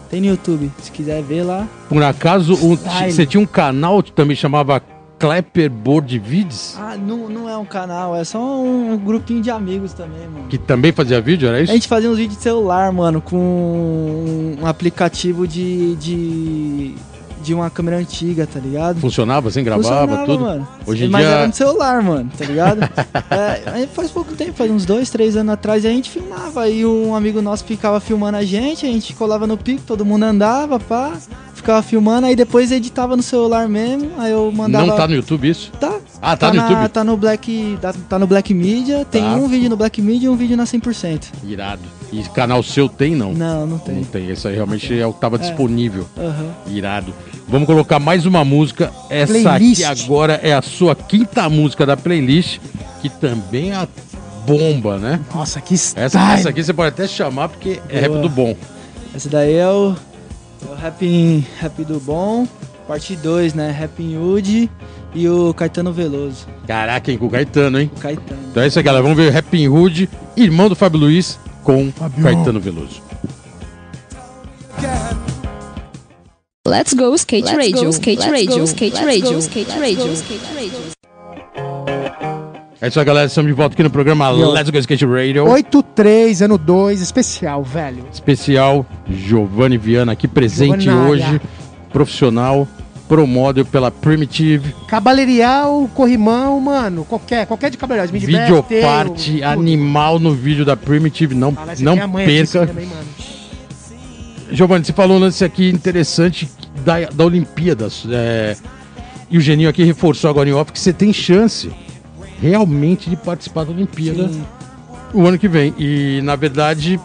C: tem no YouTube. Se quiser ver lá.
A: Por acaso, um- você tinha um canal que também chamava Clapperboard Vids?
C: Ah, não, não é um canal, é só um, grupinho de amigos também, mano.
A: Que também fazia vídeo, era isso?
C: A gente fazia uns vídeos de celular, mano, com um aplicativo de, de, de uma câmera antiga, tá ligado?
A: Funcionava assim, gravava
C: Funcionava,
A: tudo?
C: mano.
A: Hoje em
C: Mas
A: dia-
C: era no celular, mano, tá ligado? é, faz pouco tempo, faz uns dois, três anos atrás, a gente filmava. Aí um amigo nosso ficava filmando a gente, a gente colava no pico, todo mundo andava, pá. Ficava filmando, aí depois editava no celular mesmo, aí eu mandava...
A: Não tá no YouTube isso?
C: Tá.
A: Ah, tá, no
C: na-
A: YouTube?
C: Tá no Black, tá, tá no Black Media, tem
A: Tá.
C: um vídeo no Black Media e um vídeo na 100%.
A: Irado. E canal seu tem, não?
C: Não, não
A: Não
C: tem.
A: tem. Esse aí realmente é o que tava disponível.
C: Aham.
A: Irado. Vamos colocar mais uma música. Essa
B: Playlist.
A: aqui agora é a sua quinta música da playlist, que também é a bomba, né?
B: Nossa, que style.
A: Essa, essa aqui você pode até chamar porque é rap
C: Boa.
A: do bom.
C: Esse daí é é o rap, rap do Bom, parte 2, né? Rap in Wood e o Caetano Veloso.
A: Caraca, hein, com o Caetano, hein?
C: O Caetano.
A: Então é isso aí, galera. Vamos ver Rap Hood, irmão do Fábio Luiz, com Caetano Veloso.
E: Let's go skate
H: Let's
E: radio,
H: go,
E: skate
H: let's
E: radio,
H: go,
E: skate
H: let's
E: radio,
H: go,
E: skate
H: let's
E: radio, skate radio.
A: É isso aí, galera. Estamos de volta aqui no programa. Let's Go Skate Radio.
B: 8-3, ano 2, especial, velho.
A: Especial Giovanni Viana aqui presente hoje. Profissional, promódio pela Primitive,
B: Cabalerial, corrimão, mano, qualquer, qualquer de cabalerial.
A: Videoparte animal no vídeo da Primitive. Não, não perca.
B: Também, mano.
A: Giovanni, você falou um lance aqui interessante da, da Olimpíadas. é, e o Geninho aqui reforçou agora em off que você tem chance realmente de participar da Olimpíada
C: Sim.
A: o ano que vem. E na verdade,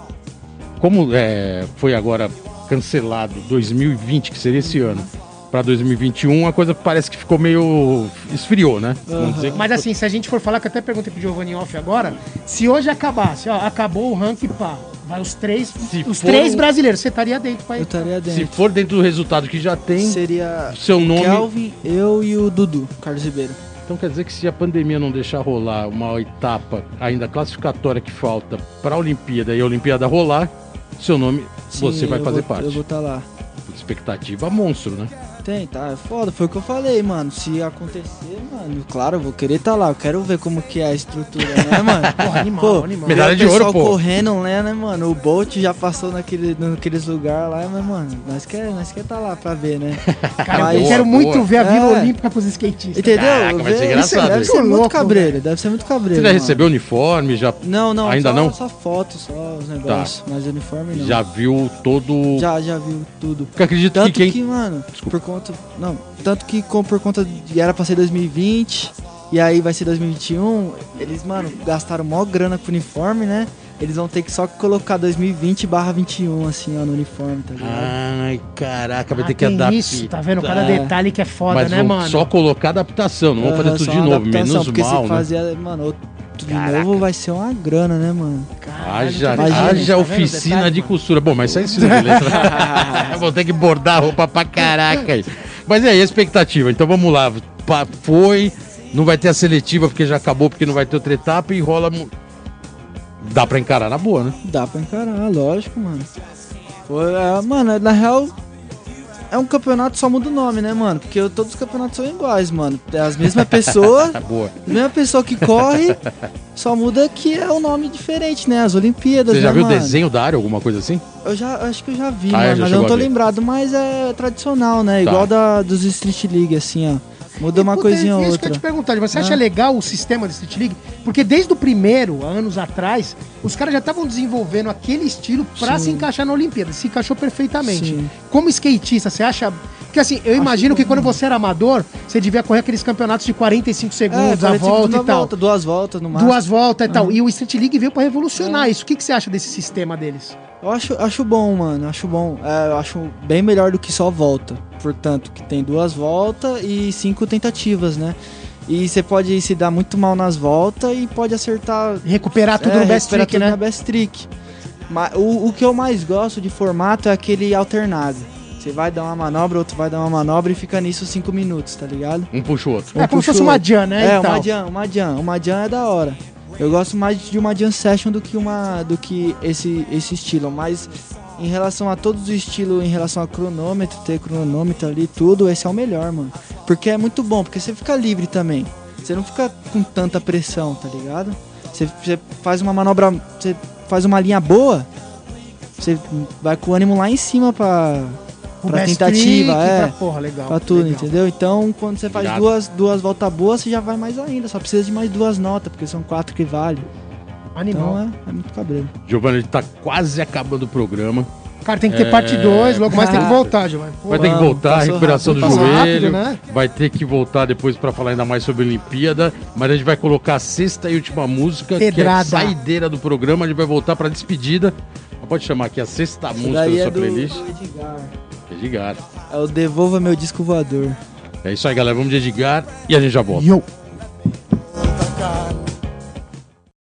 A: como é, foi agora cancelado 2020, que seria esse ano, para 2021, a coisa parece que ficou meio. esfriou, né? Que
B: Mas assim, se a gente for falar, que eu até perguntei pro Giovanni Off agora, se hoje acabasse, ó, acabou o ranking, pá, vai os três,
A: Se
B: os
A: for
B: três
A: um-
B: brasileiros, você estaria dentro, pai.
C: Eu estaria
A: se
C: dentro.
A: for dentro do resultado que já tem,
C: Seria
A: seu nome.
C: Kelvin, eu e o Dudu, Carlos Ribeiro.
A: Então quer dizer que se a pandemia não deixar rolar uma etapa ainda classificatória que falta para a Olimpíada e a Olimpíada rolar, seu nome, você
C: Sim,
A: vai
C: eu
A: fazer
C: vou- Eu
A: parte.
C: vou estar lá.
A: Expectativa monstro, né?
C: Tem, tá, é foda, foi o que eu falei, mano. Se acontecer, mano, claro, eu vou querer estar lá. Eu quero ver como que é a estrutura, né, mano?
B: Porra, animal,
C: Pô,
B: animal.
A: Medalha de
C: o pessoal
A: ouro, pô.
C: correndo lá, né, mano? O Bolt já passou naquele, naqueles lugares lá, mas, mano, nós quer, nós quer tá lá pra ver, né?
B: Cara,
C: Mas-
B: eu quero
A: Boa,
B: muito
A: boa.
B: ver a Vila
C: É.
B: Olímpica pros skatistas.
C: Entendeu?
A: Caraca, vai ser engraçado,
C: Deve ser muito
B: Louco,
C: cabreiro, deve ser muito cabreiro.
A: Você já
C: mano.
A: recebeu uniforme, já,
C: Não, não,
A: Ainda
C: só,
A: não?
C: Só fotos, só os negócios, mas uniforme não.
A: já viu todo.
C: já, já viu tudo.
A: Porque acredito
C: Tanto
A: que quem.
C: que, mano, por conta. Não, tanto que com, por conta de. Era pra ser 2020, e aí vai ser 2021. Eles, mano, gastaram mó grana com uniforme, né? Eles vão ter que só colocar 2020 barra 21, assim, ó, no uniforme, tá ligado?
A: Ai, caraca, vai
B: Ah,
A: ter que adaptar.
B: isso, tá vendo? Cada
C: É.
B: detalhe que é foda,
A: Mas
B: né,
A: vão
B: mano?
A: só colocar adaptação, não vão fazer tudo de novo,
C: adaptação,
A: menos
C: porque
A: mal,
C: se
A: né?
C: fazer, mano, de
A: Caraca.
C: novo vai ser uma grana, né, mano?
B: Caralho,
A: Haja,
B: tá
A: haja
B: Tá
A: oficina
B: detalhe,
A: de
B: mano?
A: costura. Bom, mas isso é ensino de letra. Eu vou ter que bordar roupa pra caraca aí. Mas e aí, a expectativa? Então vamos lá. Foi, não vai ter a seletiva porque já acabou, porque não vai ter outra etapa e rola. Dá pra encarar na boa, né?
C: Dá pra encarar, lógico, mano. Foi, é, mano, na real, é um campeonato, só muda o nome, né, mano? Porque todos os campeonatos são iguais, mano. É as mesmas pessoas,
A: Tá boa.
C: a mesma pessoa que corre, só muda que é o nome diferente, né? As Olimpíadas,
A: Você já
C: né,
A: viu o desenho da área, alguma coisa assim?
C: Eu já, acho que eu já vi,
A: Ah,
C: mano,
A: já
C: mas eu não tô lembrado, mas é tradicional, né?
A: Tá.
C: Igual da, dos Street League, assim, ó. Muda uma
B: Puta,
C: coisinha ou
B: Isso que eu
C: outra.
B: ia te perguntar, você acha
C: Ah.
B: legal o sistema da Street League? Porque desde o primeiro, há anos atrás, os caras já estavam desenvolvendo aquele estilo pra
C: Sim.
B: se encaixar na Olimpíada. Se encaixou perfeitamente.
C: Sim.
B: Como skatista, você acha. Porque assim, eu imagino que quando você era amador, você devia correr aqueles campeonatos de 45 segundos, a
C: 45
B: volta
C: da
B: e tal.
C: volta, duas voltas no máximo.
B: Duas voltas e tal.
C: Uhum.
B: E o Street League veio pra revolucionar
C: É.
B: isso. O que, que você acha desse sistema deles?
C: Eu acho, acho bom, mano. Acho bom. É, eu acho bem melhor do que só volta. Portanto, que tem duas voltas e cinco tentativas, né? E você pode se dar muito mal nas voltas e pode acertar.
B: Recuperar tudo
C: é,
B: no best trick,
C: tudo
B: né?
C: na best trick. Mas o, o que eu mais gosto de formato é aquele alternado. Você vai dar uma manobra, outro vai dar uma manobra e fica nisso cinco minutos, tá ligado?
A: Um puxa o outro.
B: É como se fosse uma jam, né?
C: É, uma jam, uma jam. Uma jam é da hora. Eu gosto mais de uma jam session do que uma do que esse esse estilo, mas em relação a todos os estilos, em relação a cronômetro, ter cronômetro ali, tudo, esse é o melhor, mano. Porque é muito bom, porque você fica livre também. Você não fica com tanta pressão, tá ligado? Você, você faz uma manobra, você faz uma linha boa, você vai com o ânimo lá em cima pra, pra tentativa,
B: trick,
C: é.
B: Pra, porra, legal.
C: pra tudo,
B: legal.
C: entendeu? Então, quando você faz duas, duas voltas boas, você já vai mais ainda. Só precisa de mais duas notas, porque são quatro que vale.
B: Animal.
C: Então é, é muito cabreiro.
A: Giovanni, a gente tá quase acabando o programa.
B: Cara, tem que ter
A: É.
B: parte 2, logo mais tem que voltar, Giovanni.
A: Vai ter que voltar, recuperação do
B: rápido. Passou
A: joelho.
B: rápido, né?
A: Vai ter que voltar depois pra falar ainda mais sobre a Olimpíada. Mas a gente vai colocar a sexta e última música,
B: Pedrada.
A: que é a saideira do programa. A gente vai voltar pra despedida. Pode chamar aqui a sexta
C: Isso
A: música da
C: é
A: sua
C: do,
A: playlist.
C: do Edgar.
A: Edgar.
C: É o Devolva Meu Disco Voador.
A: É isso aí, galera. Vamos de Edgar e a gente já volta.
B: Yo.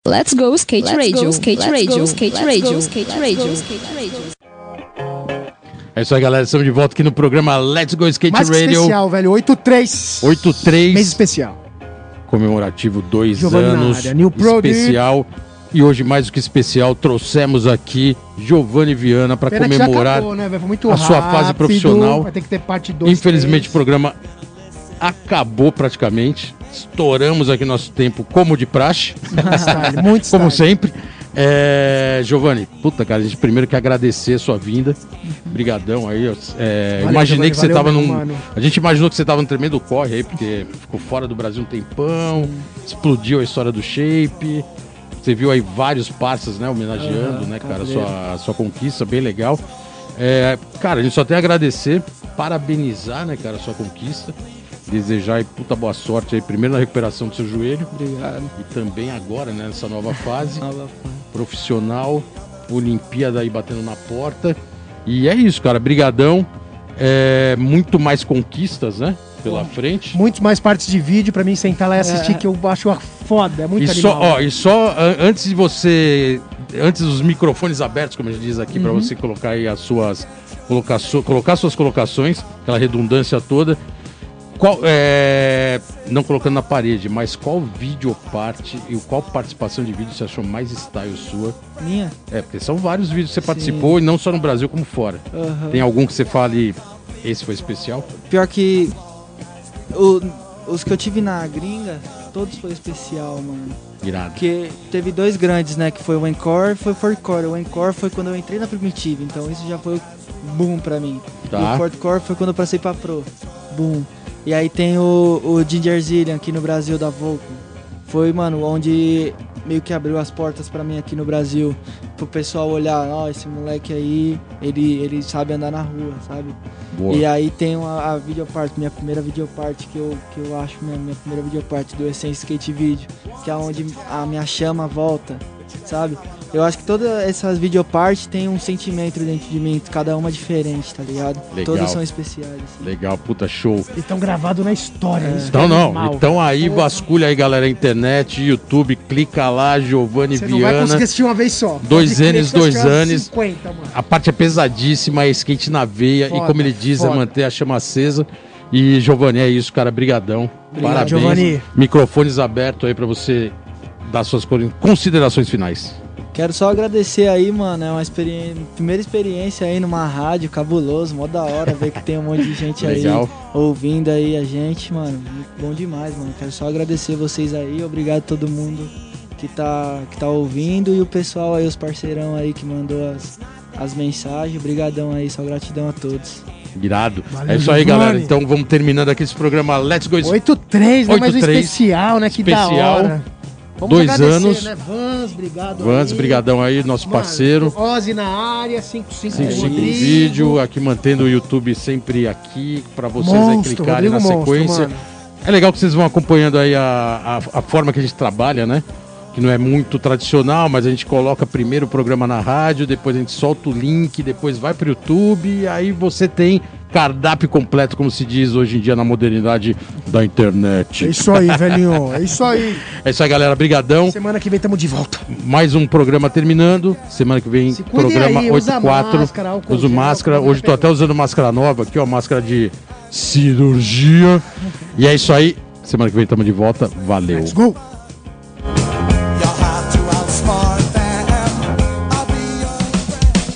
E: Let's go skate
H: Let's
E: radio,
H: go,
E: skate
H: let's
E: radio,
H: go,
E: skate
H: let's
E: radio,
H: go,
E: skate
H: let's
E: radio,
H: go,
E: skate radio.
A: É isso aí, galera. Estamos de volta aqui no programa Let's Go Skate
B: Mais que
A: Radio.
B: especial, velho. 8-3.
A: 83.
B: Mês especial.
A: comemorativo dois anos
B: área, New Product.
A: especial e hoje mais do que especial trouxemos aqui Giovanni Viana para comemorar
B: acabou, né,
A: a sua fase profissional.
B: Vai ter que ter parte 2.
A: infelizmente o programa acabou praticamente estouramos aqui nosso tempo como de praxe
B: Muito style, muito
A: como
B: style.
A: sempre é, Giovanni, puta cara, a gente primeiro quer agradecer a sua vinda. Brigadão aí. é,
B: Valeu,
A: imaginei
B: Giovanni,
A: que você tava
B: mesmo,
A: num.
B: mano.
A: A gente imaginou que você tava num tremendo corre aí, porque ficou fora do Brasil um tempão, explodiu a história do shape. Você viu aí vários parceiros, né, homenageando,
C: Aham,
A: né, cara, a sua, a sua conquista, bem legal. É, cara, a gente só tem a agradecer, parabenizar, né, cara, a sua conquista. Desejar aí puta boa sorte aí, primeiro na recuperação do seu joelho
C: Obrigado.
A: e também agora, né, nessa nova fase
C: Nova fã.
A: profissional, Olimpíada aí batendo na porta. E é isso, cara. Brigadão. É, muito mais conquistas, né? Pela frente.
B: Muitos mais partes de vídeo pra mim sentar lá e assistir,
C: É.
B: que eu acho foda. É muito
A: E só,
B: animal.
A: ó, e só an- antes de você. Antes dos microfones abertos, como a gente diz aqui, pra você colocar aí as suas. Colocar, colocar suas colocações, aquela redundância toda. Qual, é, não colocando na parede, mas qual vídeo parte e qual participação de vídeo você achou mais style sua?
C: Minha?
A: É, porque são vários vídeos que você participou e não só no Brasil como fora.
C: Aham.
A: Tem algum que você fale, esse foi especial?
C: Pior que o- os que eu tive na gringa, todos foi especial, mano.
A: Irado.
C: Porque teve dois grandes, né? Que foi o Encore e foi o Fortcore. O Encore foi quando eu entrei na Primitiva, então isso já foi boom pra mim.
A: Tá.
C: E o Fortcore foi quando eu passei pra Pro. Boom. E aí tem o, o Ginger Zillion aqui no Brasil da Vulcan. Foi, mano, onde meio que abriu as portas pra mim aqui no Brasil. Pro pessoal olhar, ó, esse moleque aí, ele, ele sabe andar na rua, sabe?
A: Boa.
C: E aí tem a, a videoparte, minha primeira videoparte que eu, que eu acho minha, minha primeira videoparte do Essence Skate Video, que é onde a minha chama volta, sabe? Eu acho que todas essas videopartes têm um sentimento dentro de mim, cada uma diferente, tá ligado?
A: Legal.
C: Todas são especiais. assim.
A: Legal, puta show.
B: Eles estão gravados na história. isso
A: Então
B: é
A: não, então aí vasculha aí galera, internet, YouTube, clica lá, Giovanni
B: Você não vai
A: Viana.
B: conseguir assistir uma vez só.
A: Dois
B: eu
A: dois
B: umas
A: N's.
B: 50, mano.
A: A parte é pesadíssima, é skate na veia
B: Foda,
A: e como ele diz, é
B: foda.
A: manter a chama acesa. E Giovanni, é isso, cara, brigadão. Parabéns.
B: Giovanni.
A: Microfones abertos aí pra você dar suas considerações finais.
C: Quero só agradecer aí, mano. É uma experiência, primeira experiência aí numa rádio cabuloso, mó da hora ver que tem um monte de gente aí ouvindo aí a gente, mano. Bom demais, mano. Quero só agradecer vocês aí, obrigado a todo mundo que tá, que tá ouvindo e o pessoal aí, os parceirão aí que mandou as, as mensagens. Obrigadão aí, só gratidão a todos.
A: Irado.
B: Valeu,
A: é isso aí,
B: Giovanni.
A: galera. Então vamos terminando aqui esse programa Let's Go
B: 8-3, né? Mais um
A: 8-3.
B: especial, né? Que da
A: Especial.
B: Hora.
A: Dois anos.
B: Né? Vans, obrigado.
A: Vans,
B: aí.
A: brigadão aí, nosso
B: Mano,
A: parceiro.
B: Ozzy na área, 55
A: Sim, sim,
B: Rodrigo.
A: vídeo, aqui mantendo o YouTube sempre aqui pra vocês aí
B: Monstro,
A: clicarem na
B: Rodrigo Monstro,
A: sequência.
B: mano.
A: É legal que vocês vão acompanhando aí a, a, a forma que a gente trabalha, né? Que não é muito tradicional, mas a gente coloca primeiro o programa na rádio, depois a gente solta o link, depois vai pro YouTube e aí você tem cardápio completo, como se diz hoje em dia na modernidade da
B: É
A: internet.
B: isso aí, velhinho. É isso aí.
A: É isso aí, galera. Brigadão.
B: Semana que vem tamo de volta.
A: Mais um programa terminando. Semana que vem,
B: Se cuidem
A: programa
B: aí, usa
A: 84.
B: máscara, álcool
A: Uso
B: gel,
A: máscara. Hoje tô
B: pegada.
A: até usando máscara nova aqui, ó. Máscara de cirurgia. E é isso aí. Semana que vem estamos de volta. Valeu.
B: Let's go.